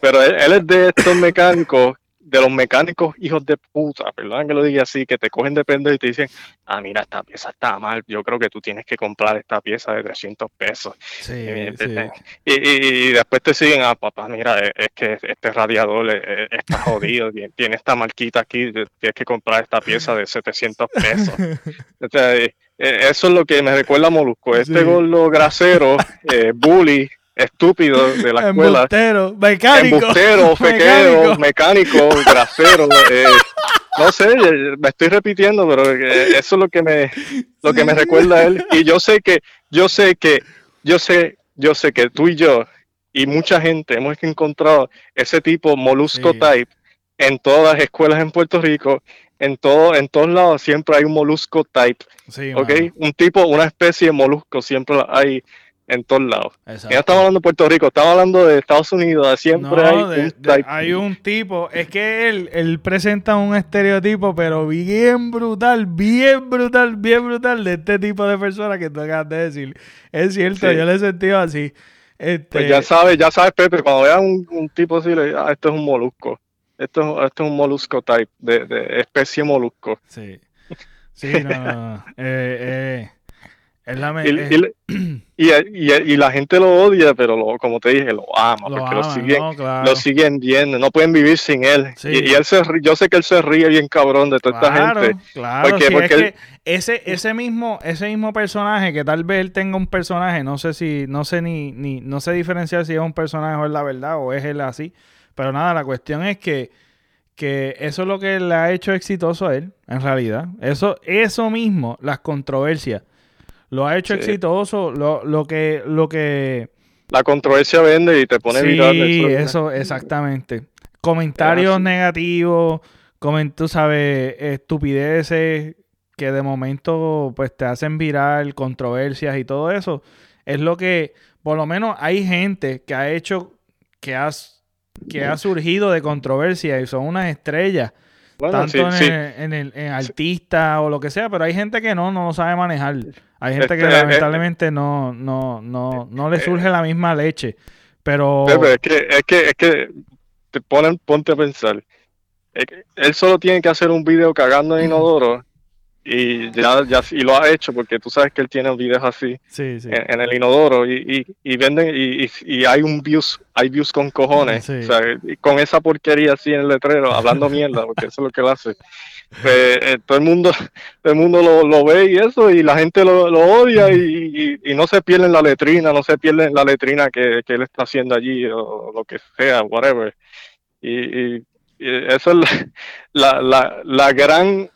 B: Pero él, es de estos mecánicos, de los mecánicos hijos de puta, perdón que lo diga así, que te cogen de prender y te dicen, ah, mira, esta pieza está mal, yo creo que tú tienes que comprar esta pieza de 300 pesos. y, después te siguen, ah, papá, mira, es, que este radiador está jodido, tiene esta marquita aquí, tienes que comprar esta pieza de 700 pesos. Eso es lo que me recuerda a Molusco, este gordo grasero, eh, bully, estúpido de la escuela.
A: Embustero, mecánico.
B: Embustero, fequero, mecánico, grasero. Eh, no sé, me estoy repitiendo, pero eh, eso es lo que me, lo que me recuerda a él. Y yo sé que, yo sé que, yo sé, yo sé que tú y yo y mucha gente hemos encontrado ese tipo molusco type en todas las escuelas en Puerto Rico. En todo, en todos lados siempre hay un molusco type. Sí, Un tipo, una especie de molusco siempre hay en todos lados. Ya estamos hablando de Puerto Rico, estamos hablando de Estados Unidos, siempre hay, un
A: hay un tipo, es que él, él presenta un estereotipo, pero bien brutal, bien brutal, bien brutal de este tipo de personas que tú acabas de decir. Es cierto, yo le he sentido así. Este...
B: Pues ya sabes, ya sabes, Pepe, cuando veas un, un tipo así, le ah, esto es un molusco. Esto, esto es un molusco type, de, de especie molusco.
A: Sí. Sí, no, no, eh, eh
B: y, la gente lo odia, pero como te dije, lo ama, porque lo, siguen, lo siguen viendo, no pueden vivir sin él. Y, él se yo sé que él se ríe bien cabrón de toda esta gente.
A: Claro, porque, ese, ese mismo, ese mismo personaje, que tal vez él tenga un personaje, no sé si, no sé ni, ni, no sé diferenciar si es un personaje o es la verdad, o es él así. Pero nada, la cuestión es que que eso es lo que le ha hecho exitoso a él, en realidad. Eso, eso mismo, las controversias lo ha hecho exitoso, lo, lo que, lo que...
B: La controversia vende y te pone
A: sí, Sí, eso, exactamente. Comentarios negativos, coment tú sabes, estupideces que de momento pues te hacen viral, controversias y todo eso. Es lo que, por lo menos hay gente que ha hecho, que, has, que ha surgido de controversia y son unas estrellas tanto en, El, en, artista o lo que sea, pero hay gente que no, no sabe manejar. Hay gente que este, eh, lamentablemente no, no, no, no le eh, surge la misma leche. Pero...
B: es que, es que, es que te ponen, ponte a pensar. él solo tiene que hacer un video cagando en inodoro y ya, ya y lo ha hecho porque tú sabes que él tiene videos así En, el inodoro y, y, venden y, y, hay un views hay views con cojones o sea, con esa porquería así en el letrero hablando mierda porque eso es lo que él hace. Pues, eh, todo el mundo todo el mundo lo, lo, ve y eso y la gente lo, lo odia y, no se pierde en la letrina no se pierde en la letrina que, que él está haciendo allí o lo que sea whatever. Y, eso es la, la, la gran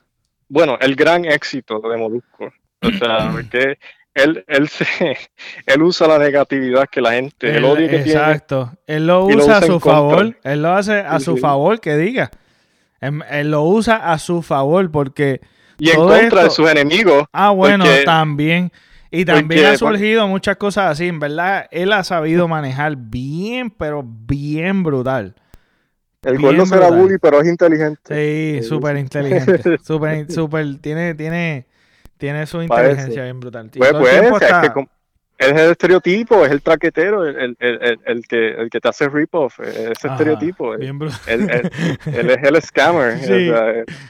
B: bueno, el gran éxito de Molusco. O sea, porque él, él, se, él usa la negatividad que la gente, el, odio que
A: tiene. Exacto. Él lo usa, a su favor. Él lo hace a su favor, que diga. Él, lo usa a su favor porque.
B: Y en contra de sus enemigos.
A: Ah, bueno, también. Y también ha surgido muchas cosas así. En verdad, él ha sabido manejar bien, pero bien brutal.
B: El no será bully, pero es inteligente.
A: Sí, súper inteligente. súper, súper, tiene, tiene, tiene su inteligencia bien brutal.
B: Pues, pues, es que es el estereotipo, es el traquetero, el, el, el, que, el que te hace rip-off, ese estereotipo. Bien brutal. Él, es el scammer.
A: Sí,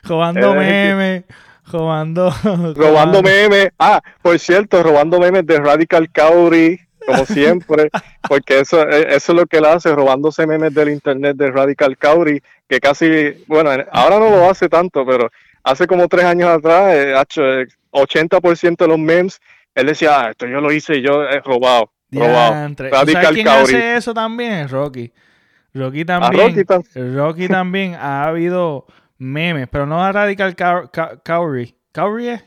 A: robando memes. Robando.
B: Robando memes. Ah, por cierto, robando memes de Radical Cowrie, como siempre, porque eso, e, eso es lo que él hace, robándose memes del internet de Radical Cowrie, que casi, bueno, ahora no lo hace tanto, pero hace como tres años atrás, eh, hecho 80% eh, de los memes, él decía, ah, esto yo lo hice y yo he robado. robado.
A: Radical quién hace eso también? Rocky. Rocky también. Rocky, también ha habido memes, pero no a Radical Cowrie. ¿Cowrie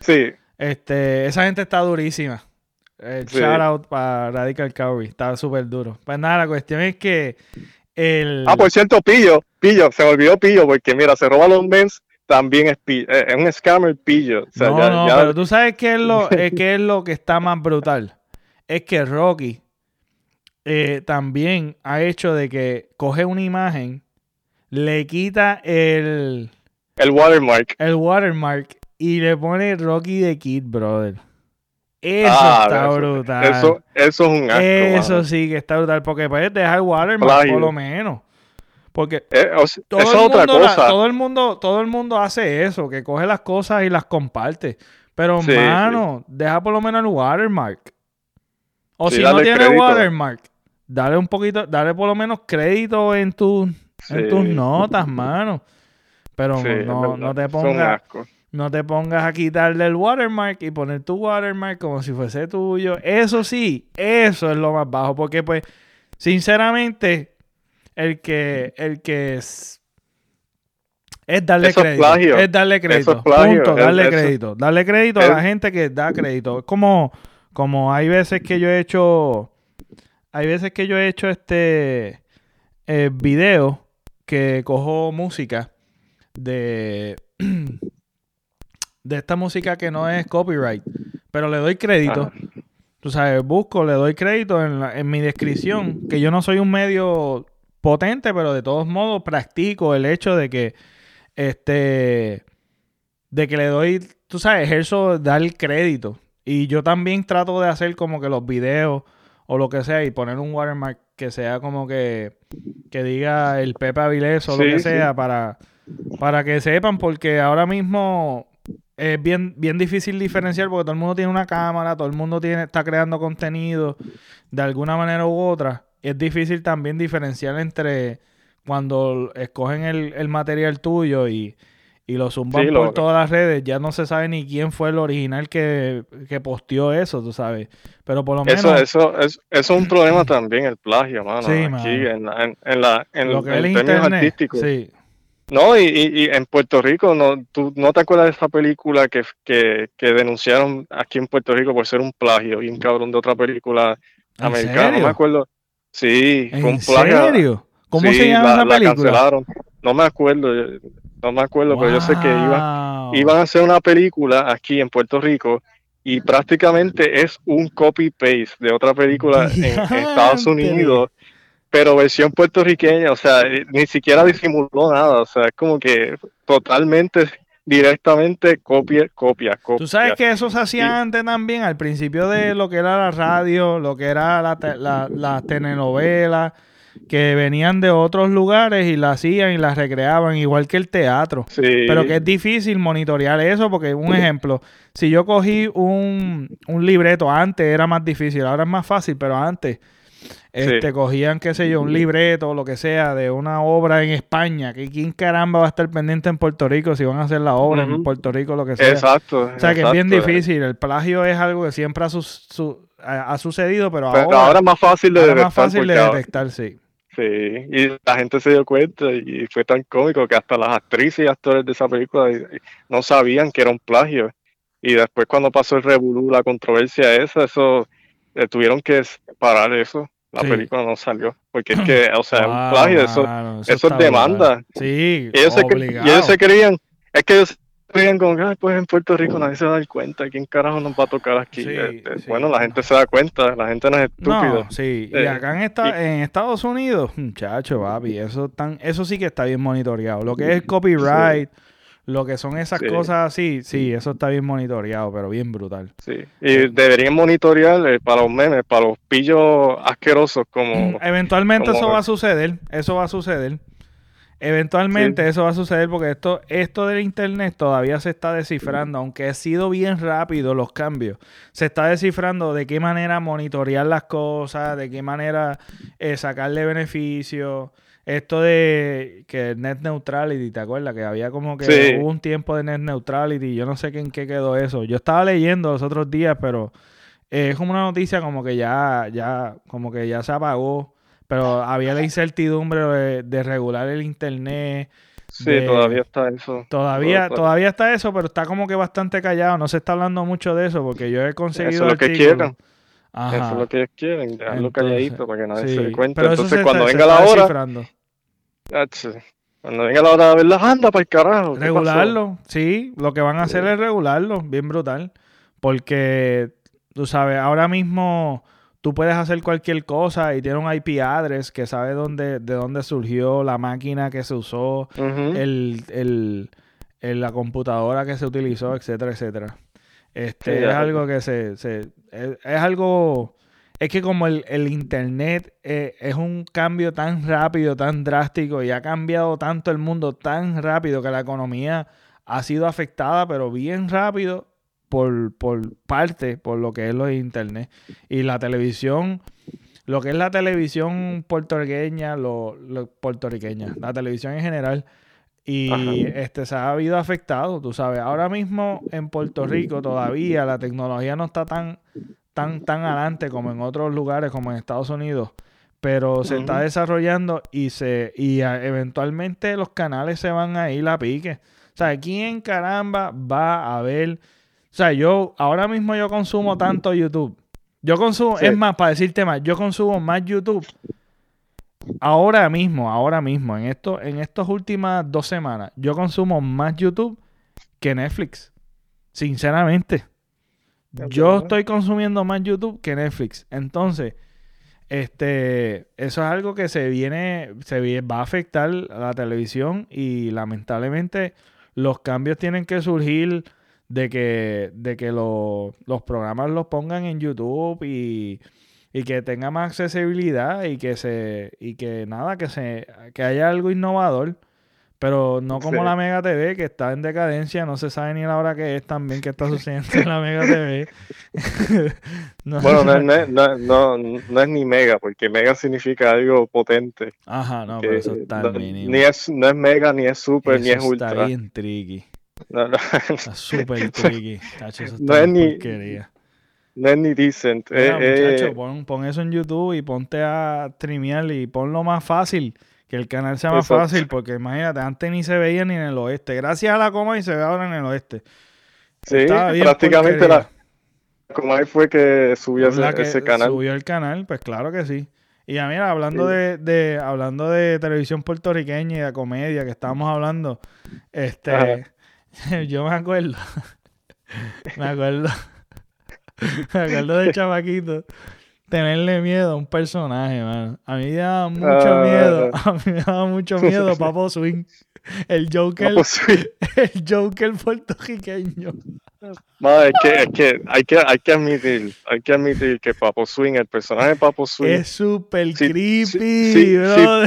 B: Sí.
A: Este, esa gente está durísima. El shout out para Radical Cowrie. Está súper duro. Pues nada, la cuestión es que el...
B: Ah, por cierto, Pillo. Pillo. Se me olvidó Pillo porque mira, se roba los memes también es, pillo, eh, es un scammer pillo.
A: no, no, pero tú sabes qué es, lo, eh, qué es lo que está más brutal. Es que Rocky eh, también ha hecho de que coge una imagen, le quita el...
B: El watermark.
A: El watermark y le pone Rocky the Kid, brother. Eso ah, está brutal.
B: Eso, eso, es un asco.
A: Eso sí que está brutal. Porque puedes dejar watermark por lo menos. Porque
B: eh, todo, el otra
A: mundo, cosa. todo, el mundo, todo el mundo hace eso, que coge las cosas y las comparte. Pero, hermano, deja por lo menos el watermark. O si no tiene watermark, dale un poquito, dale por lo menos crédito en, tu, en tus notas, mano. Pero no, no, te pongas no te pongas a quitarle el watermark y poner tu watermark como si fuese tuyo. Eso sí, eso es lo más bajo. Porque, pues, sinceramente, el que, el que es, es darle crédito. Es darle crédito. Punto, darle crédito. Darle crédito a la gente que da crédito. Es como, como hay veces que yo he hecho, hay veces que yo he hecho este eh, video que cojo música de, de esta música que no es copyright, pero le doy crédito. Tú sabes, busco, le doy crédito en, en mi descripción, que yo no soy un medio potente, pero de todos modos practico el hecho de que este de que le doy, tú sabes, ejerzo dar crédito. Y yo también trato de hacer como que los videos o lo que sea y poner un watermark que sea como que, que diga el Pepe Avilés o lo que sea para, para que sepan, porque ahora mismo es bien, bien difícil diferenciar porque todo el mundo tiene una cámara, todo el mundo tiene, está creando contenido de alguna manera u otra es difícil también diferenciar entre cuando escogen el, material tuyo y, lo zumban por todas las redes, ya no se sabe ni quién fue el original que, que posteó eso, tú sabes. Pero por lo menos...
B: Eso, eso, es un problema también, el plagio, mano. Sí, aquí en, en, en, la, en, lo que términos artísticos. Sí. No, y, y, en Puerto Rico, no, ¿tú no te acuerdas de esa película que, que, que denunciaron aquí en Puerto Rico por ser un plagio y un cabrón de otra película americana? No me acuerdo. Sí,
A: ¿En serio? ¿Cómo se llama la, película? cancelaron.
B: No me acuerdo, no me acuerdo, pero yo sé que iban, iban a hacer una película aquí en Puerto Rico y prácticamente es un copy-paste de otra película en, Estados Unidos, pero versión puertorriqueña, o sea, ni siquiera disimuló nada, o sea, es como que totalmente directamente copia, copia, copia.
A: Tú sabes que eso se hacía antes también, al principio de lo que era la radio, lo que era la, la, telenovela, que venían de otros lugares y la hacían y la recreaban, igual que el teatro. Pero que es difícil monitorear eso, porque un ejemplo, si yo cogí un, un libreto antes era más difícil, ahora es más fácil, pero antes este, Cogían, qué sé yo, un libreto o lo que sea de una obra en España. que ¿Quién caramba va a estar pendiente en Puerto Rico si van a hacer la obra en Puerto Rico, lo que sea?
B: Exacto.
A: O sea, que es bien difícil. El plagio es algo que siempre ha, ha, sucedido, pero, ahora,
B: es más fácil de detectar.
A: más fácil de detectar, sí.
B: Sí, y la gente se dio cuenta y fue tan cómico que hasta las actrices y actores de esa película no sabían que era un plagio. Y después cuando pasó el revolú, la controversia esa, eso eh, tuvieron que parar eso. La película no salió. Porque es que, o sea, un plagio, eso, eso, es demanda.
A: Sí,
B: ellos, se, y ellos se creían, es que ellos creían como que, pues en Puerto Rico nadie se va a dar cuenta. ¿Quién carajo nos va a tocar aquí? Este, bueno, la gente se da cuenta, la gente no es estúpida.
A: sí, y acá en, esta, en Estados Unidos, muchacho, papi, eso, tan, eso sí que está bien monitoreado. Lo que es copyright. Lo que son esas cosas así, sí, eso está bien monitoreado, pero bien brutal.
B: Sí, y deberían monitorear eh, para los memes, para los pillos asquerosos como...
A: Eventualmente eso va a suceder, eso va a suceder. Eventualmente eso va a suceder porque esto, esto del internet todavía se está descifrando, aunque ha sido bien rápido los cambios. Se está descifrando de qué manera monitorear las cosas, de qué manera eh, sacarle beneficios esto de que net neutrality, ¿te acuerdas? Que había como que hubo un tiempo de net neutrality, yo no sé en qué quedó eso. Yo estaba leyendo los otros días, pero es como una noticia como que ya, ya, como que ya se apagó, pero había la incertidumbre de, regular el internet.
B: Sí, todavía está eso.
A: Todavía, todavía está eso, pero está como que bastante callado. No se está hablando mucho de eso porque yo he conseguido.
B: Eso es lo que quieran. Eso es lo que ellos quieren, dejarlo calladito para que nadie se dé cuenta. Entonces, cuando venga la hora. Cuando venga la hora de ver la anda para el carajo.
A: Regularlo, sí. Lo que van a hacer es regularlo, bien brutal. Porque, tú sabes, ahora mismo tú puedes hacer cualquier cosa y tiene un IP address que sabe dónde, de dónde surgió la máquina que se usó, el, el, la computadora que se utilizó, etcétera, etcétera. Este es algo que se, se es, algo es que como el, internet eh, es un cambio tan rápido, tan drástico y ha cambiado tanto el mundo tan rápido que la economía ha sido afectada, pero bien rápido por, por parte, por lo que es lo de internet. Y la televisión, lo que es la televisión puertorriqueña, lo, puertorriqueña, la televisión en general, y este se ha habido afectado, tú sabes. Ahora mismo en Puerto Rico todavía la tecnología no está tan, tan, tan adelante como en otros lugares, como en Estados Unidos. Pero se está desarrollando y se y eventualmente los canales se van a ir a pique. O sea, ¿quién caramba va a ver? O sea, yo ahora mismo yo consumo tanto YouTube. Yo consumo, es más, para decirte más, yo consumo más YouTube ahora mismo, ahora mismo, en esto, en estas últimas dos semanas, yo consumo más YouTube que Netflix. Sinceramente. Yo estoy consumiendo más YouTube que Netflix. Entonces, este, eso es algo que se viene, se va a afectar a la televisión y lamentablemente los cambios tienen que surgir de que, de que los programas los pongan en YouTube y y que tenga más accesibilidad y que se y que nada que se que haya algo innovador pero no como la Mega TV que está en decadencia no se sabe ni la hora que es también que está sucediendo en la Mega TV
B: bueno no es, no, no, es ni Mega porque Mega significa algo potente.
A: Ajá no pero eso está mínimo.
B: ni es no es Mega ni es Super ni es Ultra.
A: está bien tricky no, no. está súper tricky eso
B: no es ni no es ni decent.
A: Mira, eh, muchacho, eh, pon, eso en YouTube y ponte a streamear y ponlo más fácil. Que el canal sea más fácil, porque imagínate, antes ni se veía ni en el oeste. Gracias a la coma y se ve ahora en el oeste.
B: Sí, prácticamente la Comay fue que subió ese, canal.
A: Subió el canal, pues claro que sí. Y ya mira, hablando de, de, hablando de televisión puertorriqueña y de comedia que estábamos hablando, este yo me acuerdo, me acuerdo me acuerdo de chavaquito. Tenerle miedo a un personaje, man. A mí me daba mucho ah. miedo. A mí me daba mucho miedo Papo Swing. El Joker. El Joker puertorriqueño.
B: es, que, es que, hay que hay que admitir, hay que admitir que Papo Swing, el personaje de Papo Swing.
A: Es súper creepy, bro.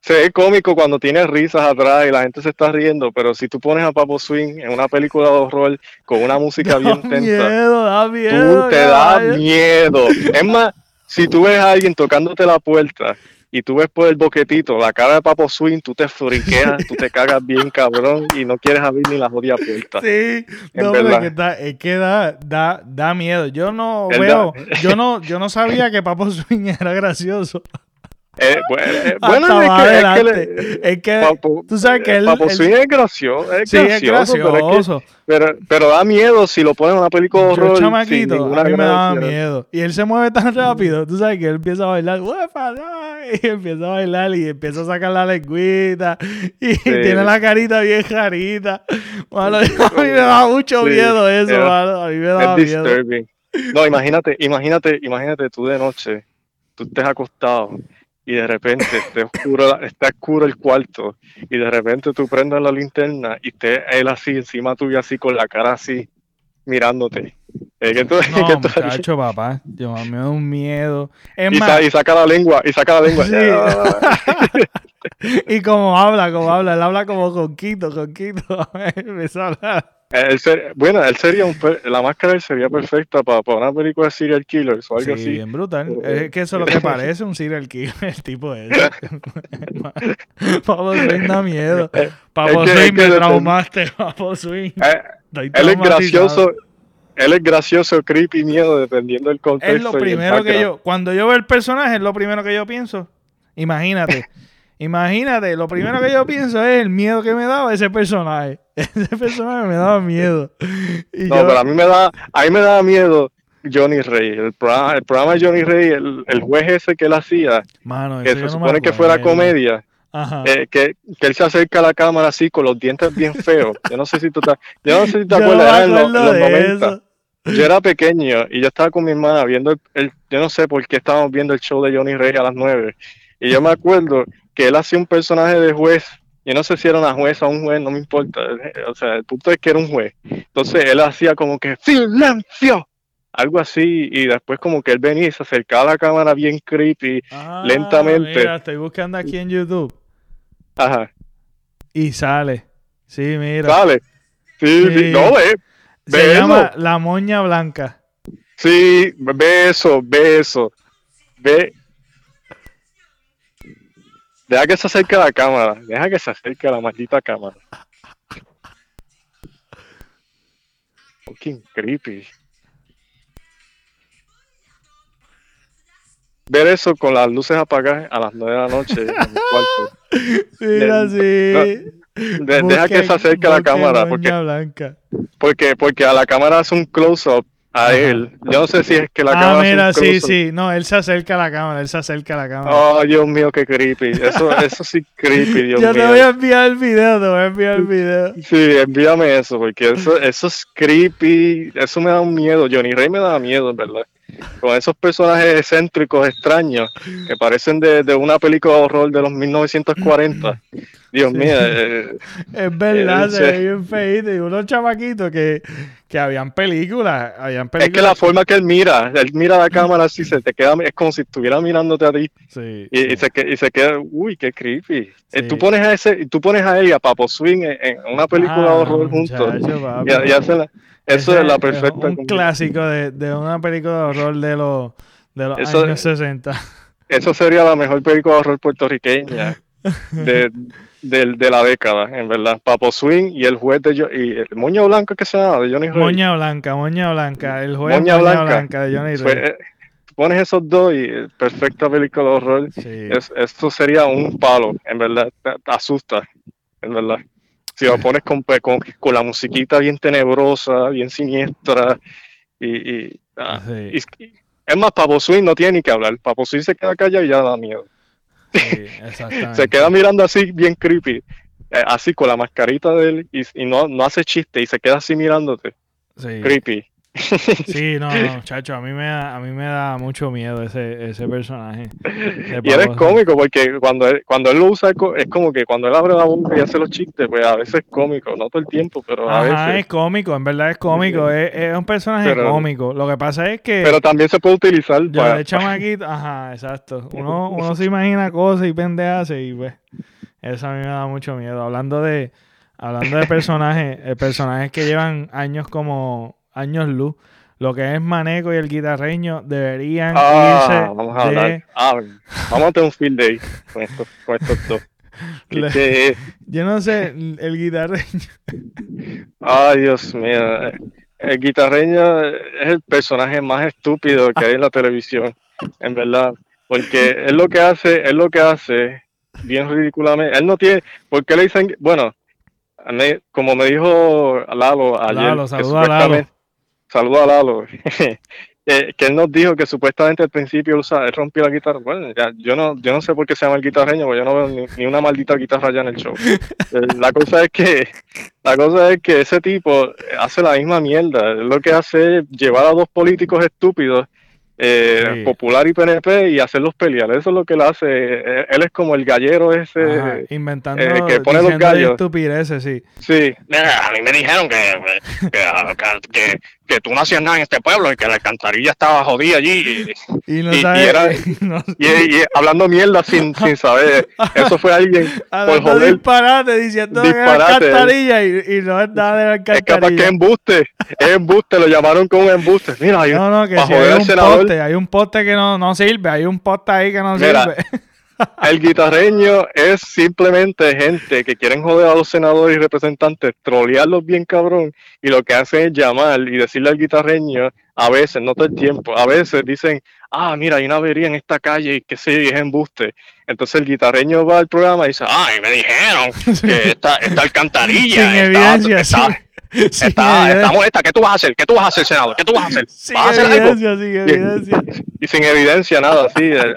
B: Se ve cómico cuando tiene risas atrás y la gente se está riendo, pero si tú pones a Papo Swing en una película de horror con una música bien tensa,
A: miedo, da miedo,
B: tú te da miedo. Es más, si tú ves a alguien tocándote la puerta y tú ves por el boquetito la cara de Papo Swing, tú te friqueas, tú te cagas bien cabrón y no quieres abrir ni la jodida puerta.
A: Sí, no, es que da, da, da, miedo. Yo no veo, yo no, yo no sabía que Papo Swing era gracioso.
B: Eh, eh, bueno,
A: es que, tú sabes que él,
B: Papo Swing es gracioso, es gracioso, Pero, pero, da miedo si lo ponen en una película de horror.
A: chamaquito, a mí me daba miedo. Y él se mueve tan rápido, tú sabes que él empieza a bailar, y empieza a bailar y empieza a sacar la lengüita y tiene la carita bien jarita. a mí me da mucho miedo eso, a mí me da miedo.
B: No, imagínate, imagínate, imagínate tú de noche, tú estés acostado y de repente está oscuro, está oscuro el cuarto y de repente tú prendes la linterna y esté él así encima tuyo así con la cara así mirándote.
A: Eh, que tú, no, que muchacho, papá, yo me da un miedo.
B: y, saca la lengua, y saca la lengua.
A: y como habla, como habla, él habla como con Quito, con Quito. me
B: bueno, él sería un, la máscara él sería perfecta para, para, una película de serial killers o algo sí, así.
A: bien brutal. es que eso es lo que parece un serial killer, el tipo es. Papo Swing da miedo. Eh, Papo Swing me traumaste, Papo Swing.
B: Eh, él es gracioso. Él es gracioso, creepy, miedo, dependiendo del contexto.
A: Es lo primero que yo, cuando yo veo el personaje, es lo primero que yo pienso. Imagínate. Imagínate, lo primero que yo pienso es el miedo que me daba ese personaje. Ese personaje me daba miedo.
B: no, pero a mí me da, a mí me daba miedo Johnny Rey. El programa, el programa de Johnny Rey, el, juez ese que él hacía, que se supone que fuera comedia. Eh, que, que, él se acerca a la cámara así con los dientes bien feos. Yo no sé si tú te, yo no sé si te acuerdas, en los, 90. Yo era pequeño y yo estaba con mi hermana viendo el, yo no sé por qué estábamos viendo el show de Johnny Rey a las 9. Y yo me acuerdo que él hacía un personaje de juez. Yo no sé si era una jueza o un juez, no me importa. O sea, el punto es que era un juez. Entonces él hacía como que silencio, algo así, y después como que él venía y se acercaba a la cámara bien creepy, ah, lentamente.
A: Mira, estoy buscando aquí en YouTube.
B: Ajá.
A: Y sale. Sí, mira.
B: Sale. Sí, sí. No, ve.
A: Se llama La Moña Blanca.
B: Sí, ve eso, ve eso. Ve Deja que se acerque a la cámara. Deja que se acerque a la maldita cámara. Fucking creepy. Ver eso con las luces apagadas a las 9 de la noche en mi cuarto.
A: Mira,
B: deja que se acerque a la cámara. Porque, porque, porque a la cámara hace un close-up a él. Yo no sé si es que la ah, cámara.
A: Ah, mira, sí, sí. No, él se acerca a la cámara, él se acerca a la cámara.
B: Oh, Dios mío, qué creepy. Eso, eso sí, creepy, Dios
A: Yo
B: mío.
A: te voy a enviar el video, te voy a enviar el video.
B: Sí, envíame eso, porque eso, eso es creepy. Eso me da un miedo. Johnny Rey me da miedo, en verdad. Con esos personajes excéntricos, extraños, que parecen de, de una película de horror de los 1940. Dios mío. Eh,
A: es verdad, eh, se ve bien feito. Y unos chamaquitos que, que habían películas, habían películas.
B: Es que la forma que él mira, él mira la cámara así, se te queda, es como si estuviera mirándote a ti.
A: Sí,
B: y, se, y se queda, uy, qué creepy. Eh, tú pones a ese, tú pones a él y a Papo Swing en, una película de ah, horror juntos. Y, hacen eso es la perfecta.
A: un clásico de, de, una película de horror de los, de los años 60.
B: Eso sería la mejor película de horror puertorriqueña. De, de, la década, en verdad. Papo Swing y el juez de y el Moña Blanca que se llama de Johnny Rey.
A: Moña Blanca, Moña Blanca, el juez Moña, Blanca. de Johnny Rey. Eh,
B: pones esos dos y perfecta película de horror. esto sería un palo, en verdad. Te, asusta, en verdad. Si lo pones con, pues, con, con, la musiquita bien tenebrosa, bien siniestra y, y, ah, es más, Papo Swing no tiene ni que hablar. Papo Swing se queda callado y ya da miedo. se queda mirando así bien creepy, eh, así con la mascarita de él y, no, no, hace chiste y se queda así mirándote. Creepy.
A: Sí, no, no, chacho, a mí me da, a mí me da mucho miedo ese, ese personaje.
B: Y él es cómico porque cuando él, cuando él lo usa es como que cuando él abre la boca y hace los chistes, pues a veces es cómico, no todo el tiempo, pero a Ajá,
A: es cómico, en verdad es cómico, es, un personaje cómico. Lo que pasa es que...
B: Pero también se puede utilizar
A: yo para... chamaquito, ajá, exacto. Uno, uno se imagina cosas y pendejas y pues eso a mí me da mucho miedo. Hablando de... Hablando de personajes, personajes que llevan años como años luz. Lo que es Maneco y el guitarreño deberían
B: ah, irse Vamos a hablar. Ah, vamos a tener un field day con estos, con estos dos.
A: yo no sé, el guitarreño.
B: Ay, Dios mío. El guitarreño es el personaje más estúpido que hay en la televisión. En verdad. Porque es lo que hace, es lo que hace bien ridículamente. Él no tiene, ¿por qué le dicen, bueno, como me dijo Lalo ayer, Lalo.
A: Saluda a Lalo.
B: que él nos dijo que supuestamente al principio usa, él rompió la guitarra. Bueno, ya, yo no, yo no sé por qué se llama el guitarreño, porque yo no veo ni, una maldita guitarra allá en el show. Eh, la cosa es que, la cosa es que ese tipo hace la misma mierda. Lo que hace es llevar a dos políticos estúpidos eh, popular y PNP y hacerlos pelear. Eso es lo que él hace. Eh, él es como el gallero ese
A: inventando eh, que pone los gallos. Estupideces, sí.
B: Sí. a mí me dijeron que, que, que, tú no hacías nada en este pueblo y que la alcantarilla estaba jodida allí. Y, no y, y, hablando mierda sin, sin saber. Eso fue alguien
A: por joder. disparate diciendo disparate. alcantarilla y, no es nada de la alcantarilla. Es capaz
B: que embuste. Es embuste. Lo llamaron como embuste. Mira, hay,
A: no, no, que si hay un poste. Hay un poste que no, no sirve. Hay un poste ahí que no sirve.
B: El guitarreño es simplemente gente que quieren joder a los senadores y representantes, trolearlos bien cabrón, y lo que hacen es llamar y decirle al guitarreño, a veces, no todo el tiempo, a veces dicen, ah, mira, hay una avería en esta calle y que sí, es embuste. Entonces el guitarreño va al programa y dice, ay, me dijeron que esta, esta alcantarilla
A: Sin evidencia,
B: está, estamos esta, ¿qué tú vas a hacer? ¿Qué tú vas a hacer, senador? ¿Qué tú vas a hacer?
A: Sin evidencia, sin evidencia.
B: Y, sin evidencia, nada, sí. Eh,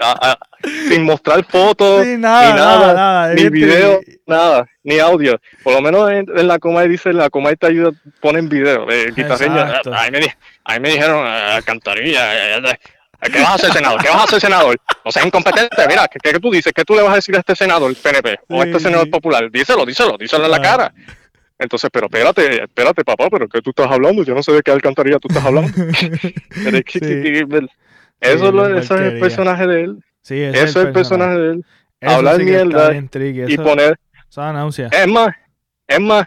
B: sin mostrar fotos, ni nada, nada, ni video, nada, ni audio. Por lo menos en, la Comay dice, la Comay te ayuda, ponen video. Eh, ahí me, me dijeron, alcantarilla, eh, ¿Qué vas a hacer, senador? ¿Qué vas a hacer, senador? No seas incompetente. Mira, ¿qué, ¿qué, tú dices? ¿Qué tú le vas a decir a este senador, el PNP? O a este senador popular? Díselo, díselo, díselo en la cara. Entonces, pero espérate, espérate, papá, pero ¿qué tú estás hablando? Yo no sé de qué alcantarilla tú estás hablando. Eso, es, lo, eso es el personaje de él.
A: Sí,
B: eso es el personaje de él. Hablar mierda y poner. Es más, es más,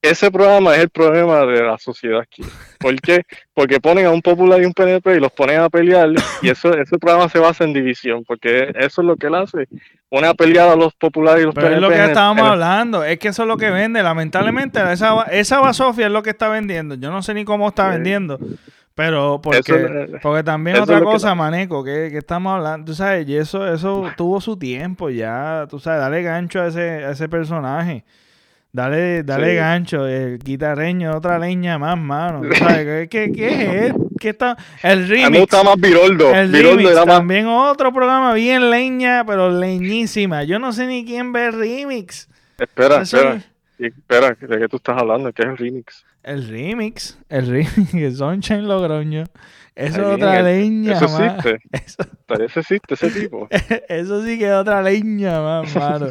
B: ese programa es el problema de la sociedad aquí. ¿Por qué? Porque ponen a un popular y un PNP y los ponen a pelear y eso, ese programa se basa en división, porque eso es lo que él hace. Pone a pelear a los populares y los
A: Pero Es lo que estábamos hablando, es que eso es lo que vende. Lamentablemente, esa, esa basofia es lo que está vendiendo. Yo no sé ni cómo está vendiendo. Pero porque, porque también otra cosa, Maneco, que, que, estamos hablando, tú sabes, y eso, eso tuvo su tiempo ya, tú sabes, dale gancho a ese, a ese personaje. Dale, dale gancho, el guitarreño, otra leña más, mano. ¿Qué, qué, qué es? ¿Qué está? El remix. A mí
B: me gusta más Viroldo.
A: El remix, también otro programa bien leña, pero leñísima. Yo no sé ni quién ve el remix.
B: Espera, espera. espera, ¿de qué tú estás hablando? ¿Qué es el remix?
A: El remix, el remix, el Sunshine Logroño. Eso es otra leña,
B: Eso existe. Eso... existe, ese tipo.
A: eso sí que es otra leña, más, mano.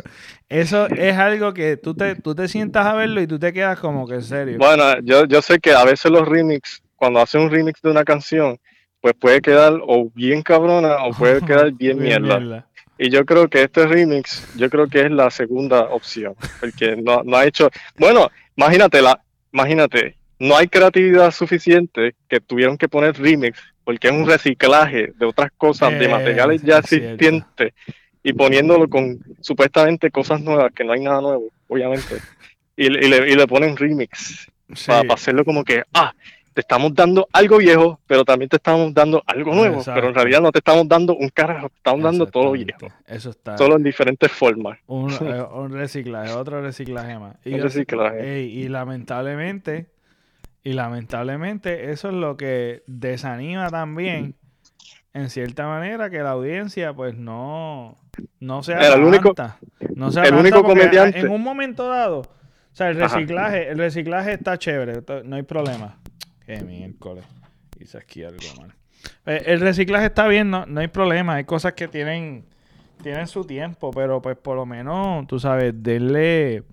A: Eso es algo que tú te, tú te sientas a verlo y tú te quedas como que en serio.
B: Bueno, yo, yo sé que a veces los remix, cuando hace un remix de una canción, pues puede quedar o bien cabrona o puede quedar bien, mierda. Y yo creo que este remix, yo creo que es la segunda opción, porque no, no ha hecho, bueno, imagínate, la, imagínate, no hay creatividad suficiente que tuvieron que poner remix porque es un reciclaje de otras cosas, de materiales ya existentes y poniéndolo con supuestamente cosas nuevas, que no hay nada nuevo, obviamente. Y, le, y le, ponen remix para, hacerlo como que, ah, te estamos dando algo viejo, pero también te estamos dando algo nuevo, pero en realidad no te estamos dando un carajo, te estamos dando todo viejo.
A: Eso está.
B: Solo en diferentes formas.
A: Un, eh, reciclaje, otro reciclaje más.
B: Y, un reciclaje.
A: y lamentablemente y lamentablemente eso es lo que desanima también, en cierta manera, que la audiencia pues no, no se
B: el único,
A: no
B: se el único comediante.
A: En un momento dado, o sea, el reciclaje, el reciclaje está chévere, no hay problema. Qué miércoles. Hice aquí algo mal. Eh, el reciclaje está bien, no, no hay problema. Hay cosas que tienen, tienen su tiempo, pero pues por lo menos, tú sabes, denle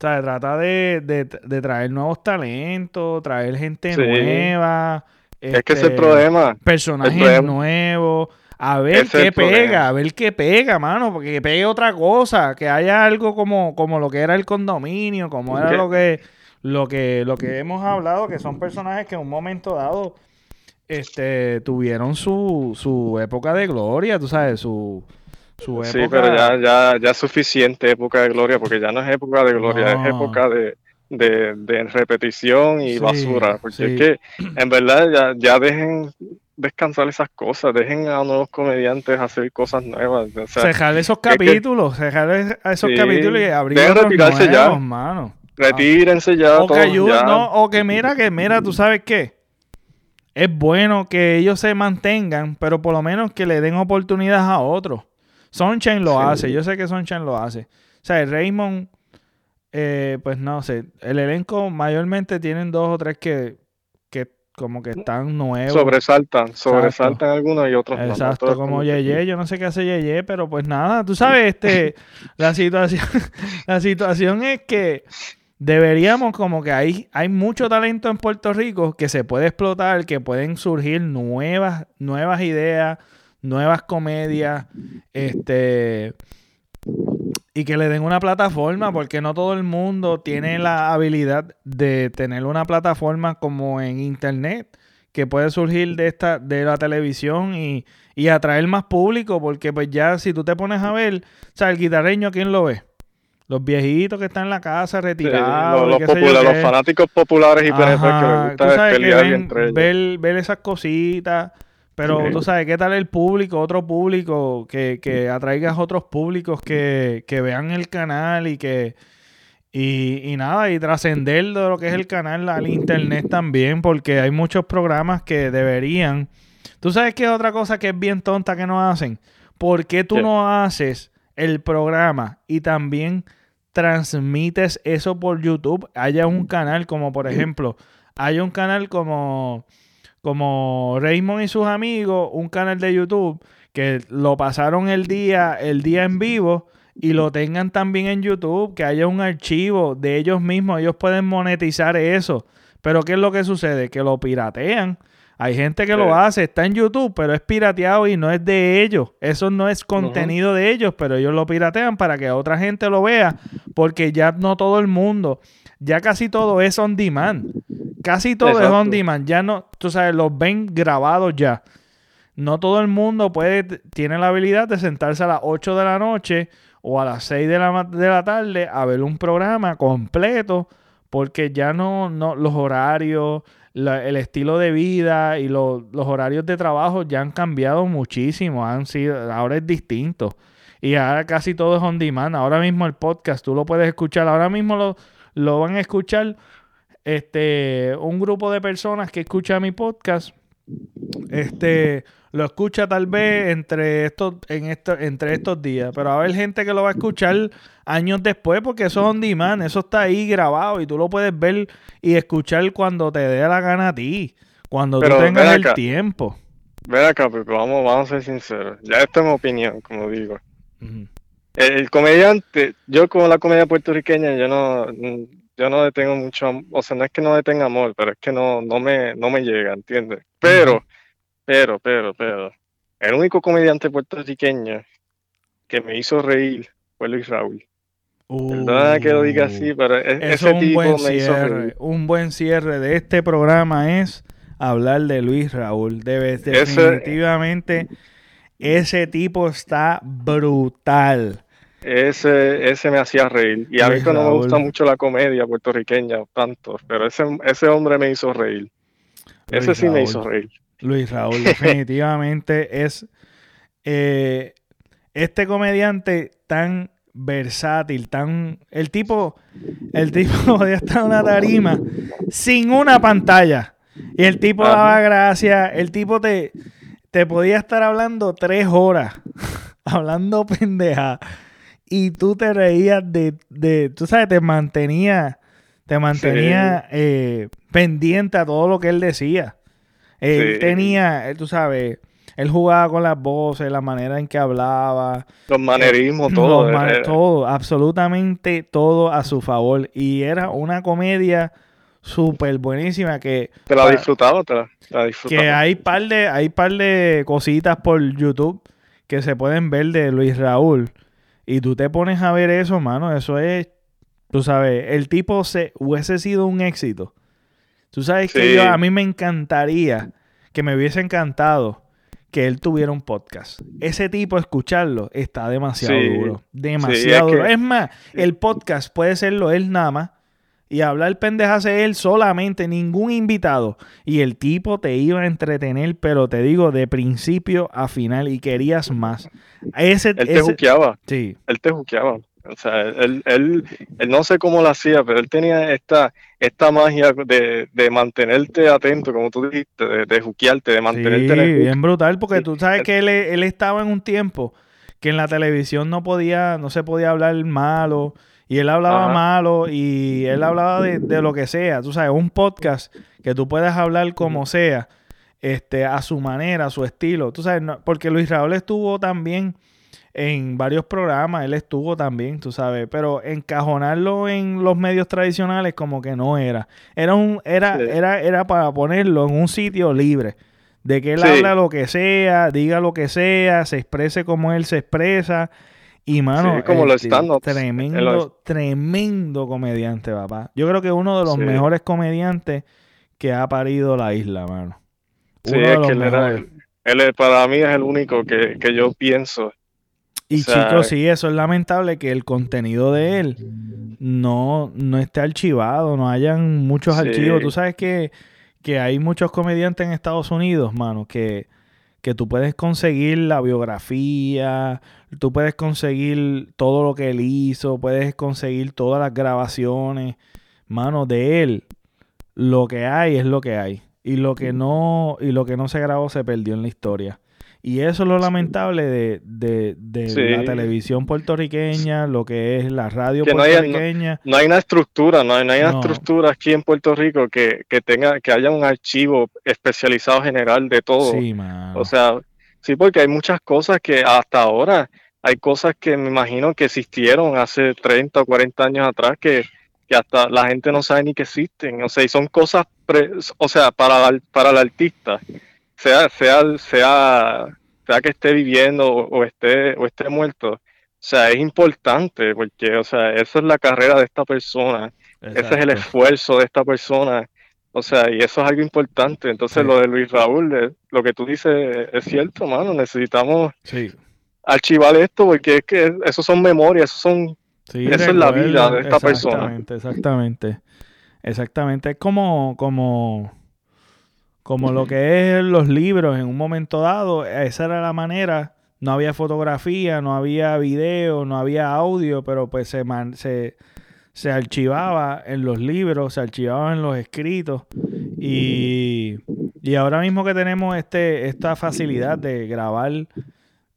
A: sea, trata de, traer nuevos talentos, traer gente nueva.
B: Es que ese es el este, problema.
A: Personajes nuevos. A ver qué pega, a ver qué pega, mano, porque que pegue otra cosa, que haya algo como, como lo que era el condominio, como era lo que, lo que, lo que hemos hablado, que son personajes que en un momento dado este, tuvieron su, su época de gloria, tú sabes, su,
B: Sí, pero ya, ya, ya es suficiente época de gloria, porque ya no es época de gloria, es época de, de, repetición y basura. Porque es que, en verdad, ya, ya dejen descansar esas cosas, dejen a nuevos comediantes hacer cosas nuevas. O
A: esos capítulos, cejar esos capítulos y abrir retirarse
B: nuevos, ya. mano. Retírense ya.
A: O que ayuden, no, o que mira, que mira, tú sabes qué. Es bueno que ellos se mantengan, pero por lo menos que le den oportunidades a otros. Sunshine lo hace, yo sé que Sunshine lo hace. O sea, Raymond, eh, pues no sé, el elenco mayormente tienen dos o tres que, que como que están nuevos.
B: Sobresaltan, sobresaltan algunos y otros
A: Exacto, como Yeye, yo no sé qué hace Yeye, pero pues nada, tú sabes, este, la situación, la situación es que deberíamos como que hay, hay mucho talento en Puerto Rico que se puede explotar, que pueden surgir nuevas, nuevas ideas, nuevas comedias, este y que le den una plataforma, porque no todo el mundo tiene la habilidad de tener una plataforma como en internet, que puede surgir de esta, de la televisión y, y atraer más público, porque pues ya si tú te pones a ver, o sea, el guitarreño, ¿quién lo ve? Los viejitos que están en la casa retirados.
B: los, los, fanáticos populares y PNP que les gusta pelear entre ellos.
A: Ver, ver esas cositas. Pero tú sabes, ¿qué tal el público? Otro público, que, que atraigas otros públicos que, que vean el canal y que... Y, y nada, y trascender de lo que es el canal al internet también, porque hay muchos programas que deberían... ¿Tú sabes qué es otra cosa que es bien tonta que no hacen? ¿Por qué tú no haces el programa y también transmites eso por YouTube, haya un canal como por ejemplo, hay un canal como, como Raymond y sus amigos, un canal de YouTube que lo pasaron el día, el día en vivo y lo tengan también en YouTube, que haya un archivo de ellos mismos, ellos pueden monetizar eso. Pero ¿qué es lo que sucede? Que lo piratean hay gente que lo hace, está en YouTube, pero es pirateado y no es de ellos. Eso no es contenido de ellos, pero ellos lo piratean para que otra gente lo vea, porque ya no todo el mundo, ya casi todo es on demand. Casi todo es on demand. Ya no, tú sabes, los ven grabados ya. No todo el mundo puede, tiene la habilidad de sentarse a las 8 de la noche o a las 6 de la, de la tarde a ver un programa completo, porque ya no, no los horarios el estilo de vida y los horarios de trabajo ya han cambiado muchísimo. Han sido, ahora es distinto. Y ahora casi todo es on demand. Ahora mismo el podcast tú lo puedes escuchar. Ahora mismo lo, lo van a escuchar este, un grupo de personas que escucha mi podcast. Este lo escucha tal vez entre estos, en esto, entre estos días, pero va a haber gente que lo va a escuchar años después porque eso es on demand, eso está ahí grabado y tú lo puedes ver y escuchar cuando te dé la gana a ti, cuando tú tengas el tiempo.
B: Ven acá, vamos, vamos a ser sinceros. Ya esta es mi opinión, como digo. el, comediante, yo como la comedia puertorriqueña, yo no, yo no detengo mucho, o sea, no es que no detenga amor, pero es que no, no me, no me llega, ¿entiendes? Pero pero, pero, pero, el único comediante puertorriqueño que me hizo reír fue Luis Raúl. Perdona que lo diga así, pero e-, ese tipo me hizo reír.
A: Un buen cierre de este programa es hablar de Luis Raúl. definitivamente, ese, tipo está brutal.
B: Ese, ese me hacía reír. Y a mí no me gusta mucho la comedia puertorriqueña, tanto, pero ese, ese hombre me hizo reír. ese sí me hizo reír.
A: Luis Raúl, definitivamente es eh, este comediante tan versátil, tan. El tipo. El tipo podía estar en una tarima sin una pantalla. Y el tipo daba gracias. El tipo te, te podía estar hablando tres horas. hablando pendeja. Y tú te reías de. de tú sabes, te mantenía. Te mantenía eh, pendiente a todo lo que él decía. Él tenía, tú sabes, él jugaba con las voces, la manera en que hablaba.
B: Los manerismos, todo.
A: todo, absolutamente todo a su favor. Y era una comedia súper buenísima que...
B: Te la disfrutaba, te la, disfrutaba.
A: Que hay par, de, hay par de cositas por YouTube que se pueden ver de Luis Raúl. Y tú te pones a ver eso, mano, eso es... Tú sabes, el tipo se, hubiese sido un éxito Tú sabes que yo, a mí me encantaría, que me hubiese encantado que él tuviera un podcast. Ese tipo, escucharlo, está demasiado duro. Demasiado duro. Es, más, el podcast puede serlo él nada más. Y hablar pendejas él solamente, ningún invitado. Y el tipo te iba a entretener, pero te digo, de principio a final y querías más.
B: Ese, él te juqueaba. Sí. Él te juqueaba. O sea, él, él, no sé cómo lo hacía, pero él tenía esta, esta magia de, de mantenerte atento, como tú dijiste, de, de juquearte, de mantenerte
A: sí, bien brutal, porque tú sabes que él, él estaba en un tiempo que en la televisión no podía, no se podía hablar malo, y él hablaba malo y él hablaba de, de, lo que sea. Tú sabes, un podcast que tú puedes hablar como sea, este, a su manera, a su estilo. Tú sabes, porque Luis Raúl estuvo también en varios programas, él estuvo también, tú sabes, pero encajonarlo en los medios tradicionales como que no era. Era un, era, era, era para ponerlo en un sitio libre. De que él habla lo que sea, diga lo que sea, se exprese como él se expresa y mano,
B: como lo
A: tremendo, tremendo comediante, papá. Yo creo que uno de los mejores comediantes que ha parido la isla, mano.
B: sí, es que él, era, él, para mí es el único que, yo pienso.
A: Y chicos, sí, eso es lamentable que el contenido de él no, no esté archivado, no hayan muchos archivos. Tú sabes que, que hay muchos comediantes en Estados Unidos, mano, que que tú puedes conseguir la biografía, tú puedes conseguir todo lo que él hizo, puedes conseguir todas las grabaciones, mano, de él. Lo que hay es lo que hay. Y lo que no, y lo que no se grabó se perdió en la historia. Y eso es lo lamentable de, de, de la televisión puertorriqueña, lo que es la radio puertorriqueña.
B: No hay, una estructura, no hay, una estructura aquí en Puerto Rico que, tenga, que haya un archivo especializado general de todo. Sí, O sea, sí, porque hay muchas cosas que hasta ahora, hay cosas que me imagino que existieron hace 30 o 40 años atrás que, que hasta la gente no sabe ni que existen. O sea, y son cosas, o sea, para, para el artista sea, sea, sea, sea que esté viviendo o, esté, o esté muerto, o sea, es importante porque, o sea, esa es la carrera de esta persona, ese es el esfuerzo de esta persona, o sea, y eso es algo importante. Entonces, lo de Luis Raúl, eh, lo que tú dices es cierto, mano, necesitamos archivar esto porque es que eso son memorias, eso son, eso es la vida de esta persona.
A: Exactamente, exactamente. Exactamente, es como, como, como lo que es los libros en un momento dado, esa era la manera. No había fotografía, no había video, no había audio, pero pues se, se, se archivaba en los libros, se archivaba en los escritos. Y, y ahora mismo que tenemos este, esta facilidad de grabar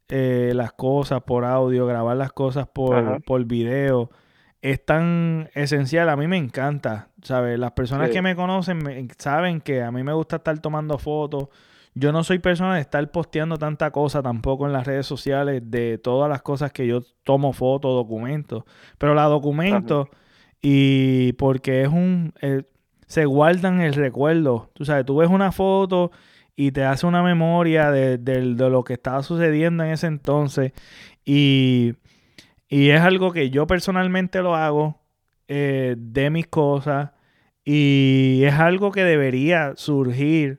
A: eh, las cosas por audio, grabar las cosas por, por video, es tan esencial. A mí me encanta, ¿sabes? Las personas que me conocen saben que a mí me gusta estar tomando fotos. Yo no soy persona de estar posteando tanta cosa tampoco en las redes sociales de todas las cosas que yo tomo fotos, documentos. Pero la documento y porque es un... Eh, se guardan el recuerdo. Tú sabes, tú ves una foto y te hace una memoria de, de lo que estaba sucediendo en ese entonces. Y y es algo que yo personalmente lo hago eh, de mis cosas. Y es algo que debería surgir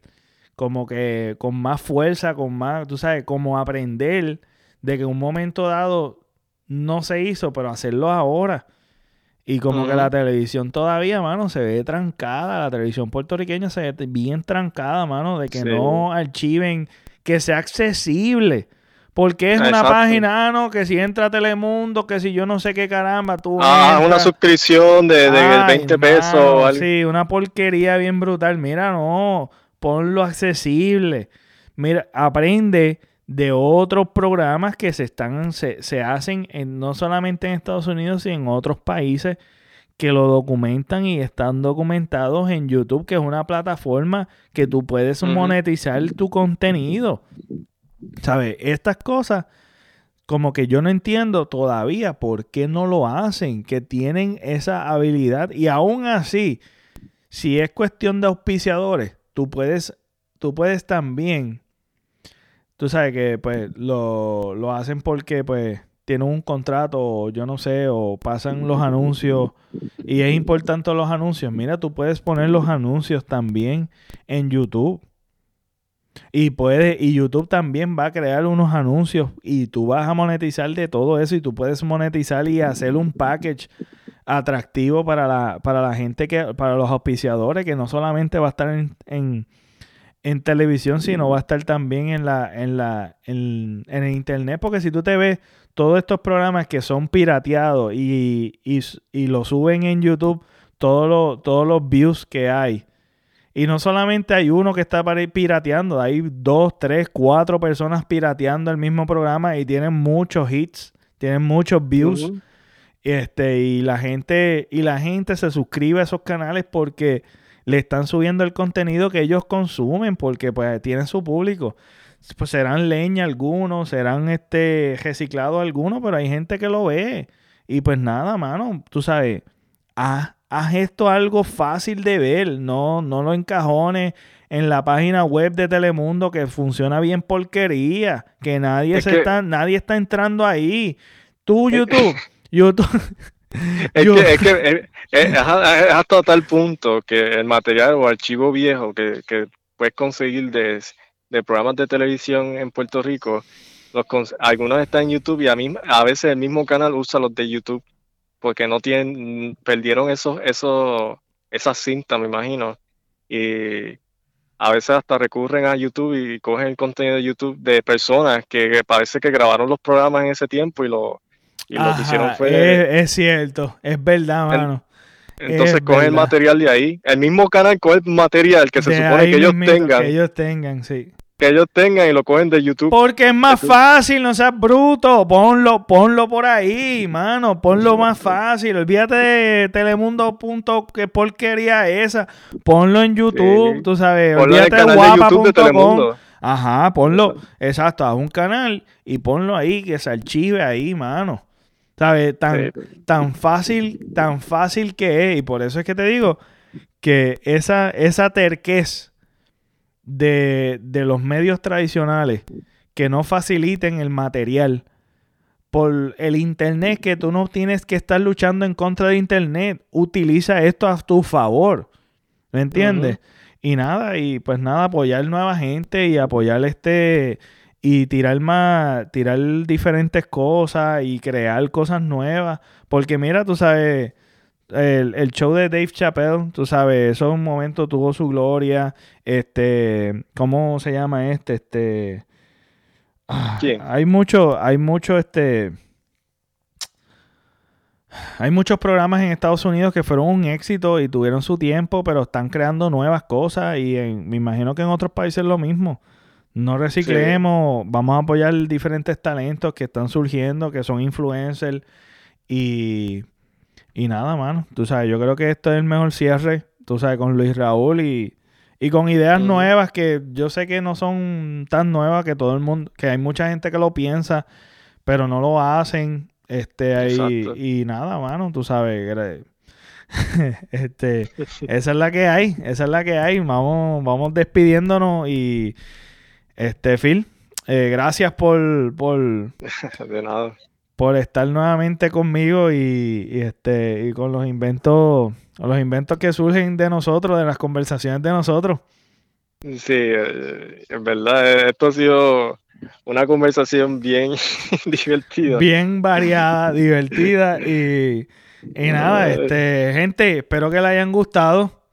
A: como que con más fuerza, con más, tú sabes, como aprender de que en un momento dado no se hizo, pero hacerlo ahora. Y como que la televisión todavía, mano, se ve trancada. La televisión puertorriqueña se ve bien trancada, mano, de que no archiven, que sea accesible. Porque es una página, ah, no, que si entra a Telemundo, que si yo no sé qué caramba, tú.
B: Ah, una suscripción de, de 20 pesos.
A: Sí, una porquería bien brutal. Mira, no, ponlo accesible. Mira, aprende de otros programas que se están, se, se hacen en, no solamente en Estados Unidos, sino en otros países que lo documentan y están documentados en YouTube, que es una plataforma que tú puedes monetizar tu contenido. ¿Sabes? Estas cosas, como que yo no entiendo todavía por qué no lo hacen, que tienen esa habilidad. Y aún así, si es cuestión de auspiciadores, tú puedes, tú puedes también, tú sabes que pues lo, lo hacen porque pues tienen un contrato, yo no sé, o pasan los anuncios y es importante los anuncios. Mira, tú puedes poner los anuncios también en YouTube. Y puede, y YouTube también va a crear unos anuncios y tú vas a monetizar de todo eso y tú puedes monetizar y hacer un package atractivo para la, para la gente que, para los auspiciadores, que no solamente va a estar en, en, televisión, sino va a estar también en la, en la, en, el internet, porque si tú te ves todos estos programas que son pirateados y, y, y lo suben en YouTube, todos todos los views que hay y no solamente hay uno que está pirateando, hay dos, tres, cuatro personas pirateando el mismo programa y tienen muchos hits, tienen muchos views. Este, y la gente, y la gente se suscribe a esos canales porque le están subiendo el contenido que ellos consumen, porque pues tienen su público. Pues serán leña algunos, serán este reciclados algunos, pero hay gente que lo ve. Y pues nada, mano, tú sabes, ah, haz esto algo fácil de ver, no, no lo encajones en la página web de Telemundo que funciona bien porquería, que nadie se está, nadie está entrando ahí. Tú, YouTube, YouTube.
B: Es que, es, que es, hasta tal punto que el material o archivo viejo que, que puedes conseguir de, de, programas de televisión en Puerto Rico, los, algunos están en YouTube y a, mí, a veces el mismo canal usa los de YouTube porque no tienen, perdieron esos, esos, esas cintas, me imagino. Y a veces hasta recurren a YouTube y cogen el contenido de YouTube de personas que, parece que grabaron los programas en ese tiempo y lo, y lo que hicieron
A: fue. Es, cierto, es verdad, mano.
B: Entonces cogen el material de ahí. El mismo canal coge el material que se supone que ellos tengan.
A: Que ellos tengan, sí
B: que ellos tengan y lo cogen de YouTube.
A: Porque es más fácil, no seas bruto. Ponlo, ponlo por ahí, mano. Ponlo más fácil. Olvídate de Telemundo. Punto, qué porquería esa. Ponlo en YouTube, tú sabes. Olvídate de guapa.com. Ajá, ponlo. Exacto, haz un canal y ponlo ahí, que se archive ahí, mano. ¿Sabes? Tan, tan fácil, tan fácil que es. Y por eso es que te digo que esa, esa terquez de, los medios tradicionales que no faciliten el material por el internet que tú no tienes que estar luchando en contra de internet. Utiliza esto a tu favor. ¿Me entiendes? Y nada, y pues nada, apoyar nueva gente y apoyar este y tirar más, tirar diferentes cosas y crear cosas nuevas. Porque mira, tú sabes, el, show de Dave Chappelle, tú sabes, eso en un momento tuvo su gloria. Este, ¿cómo se llama este? Este. Ah, hay mucho, hay mucho, este. Hay muchos programas en Estados Unidos que fueron un éxito y tuvieron su tiempo, pero están creando nuevas cosas y me imagino que en otros países lo mismo. No reciclemos, vamos a apoyar diferentes talentos que están surgiendo, que son influencers y y nada, mano. Tú sabes, yo creo que esto es el mejor cierre, tú sabes, con Luis Raúl y, con ideas nuevas que yo sé que no son tan nuevas que todo el mundo, que hay mucha gente que lo piensa, pero no lo hacen. Este, ahí, y nada, mano, tú sabes. este, esa es la que hay, esa es la que hay. Vamos, vamos despidiéndonos y este, Phil, eh, gracias por, por.
B: De nada
A: por estar nuevamente conmigo y, este y con los inventos los inventos que surgen de nosotros, de las conversaciones de nosotros.
B: Sí, eh, es verdad, esto ha sido una conversación bien divertida.
A: Bien variada, divertida y, y nada, eh. este, gente, espero que les hayan gustado.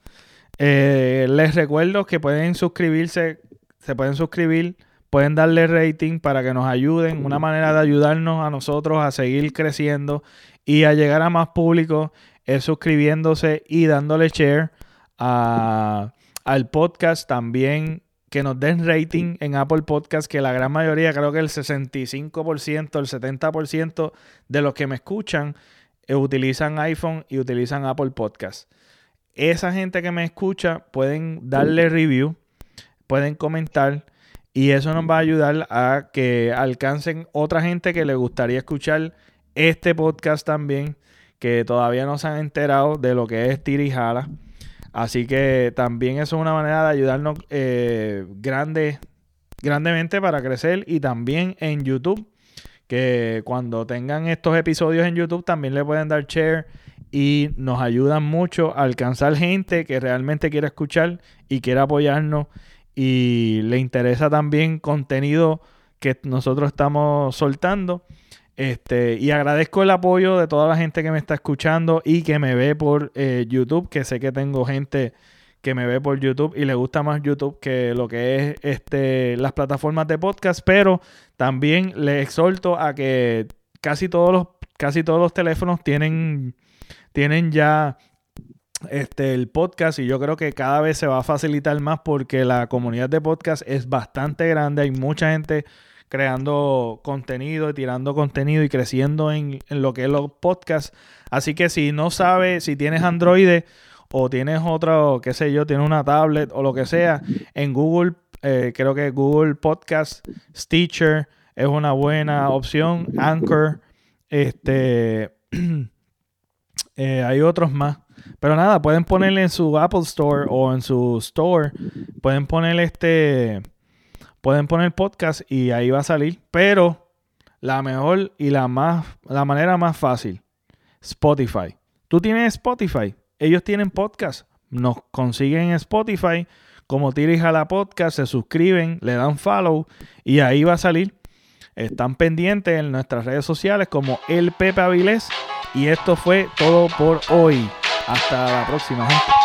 A: Eh, les recuerdo que pueden suscribirse, se pueden suscribir pueden darle rating para que nos ayuden. Una manera de ayudarnos a nosotros a seguir creciendo y a llegar a más público es suscribiéndose y dándole share al podcast. También que nos den rating en Apple Podcast, que la gran mayoría, creo que el 65%, el 70% de los que me escuchan eh, utilizan iPhone y utilizan Apple Podcast. Esa gente que me escucha pueden darle review, pueden comentar y eso nos va a ayudar a que alcancen otra gente que le gustaría escuchar este podcast también, que todavía no se han enterado de lo que es Tirijala. Así que también eso es una manera de ayudarnos eh, grande, grandemente para crecer. Y también en YouTube, que cuando tengan estos episodios en YouTube también le pueden dar share y nos ayudan mucho a alcanzar gente que realmente quiera escuchar y quiera apoyarnos y le interesa también contenido que nosotros estamos soltando, Este, y agradezco el apoyo de toda la gente que me está escuchando y que me ve por eh, YouTube, que sé que tengo gente que me ve por YouTube y le gusta más YouTube que lo que es este, las plataformas de podcast, pero también le exhorto a que casi todos los, casi todos los teléfonos tienen, tienen ya este, el podcast y yo creo que cada vez se va a facilitar más porque la comunidad de podcast es bastante grande, hay mucha gente creando contenido tirando contenido y creciendo en, en lo que es los podcasts. Así que si no sabes, si tienes Android, o tienes otro, qué sé yo, tienes una tablet o lo que sea, en Google, eh, creo que Google Podcast, Stitcher es una buena opción, Anchor, este, eh, hay otros más. Pero nada, pueden ponerle en su Apple Store o en su Store, pueden poner este, pueden poner podcast y ahí va a salir. Pero la mejor y la más, la manera más fácil, Spotify. ¿Tú tienes Spotify? Ellos tienen podcast. Nos consiguen en Spotify. Como Tira a la Podcast, se suscriben, le dan follow y ahí va a salir. Están pendientes en nuestras redes sociales como El Pepe Avilés. Y esto fue todo por hoy. Hasta la próxima, gente.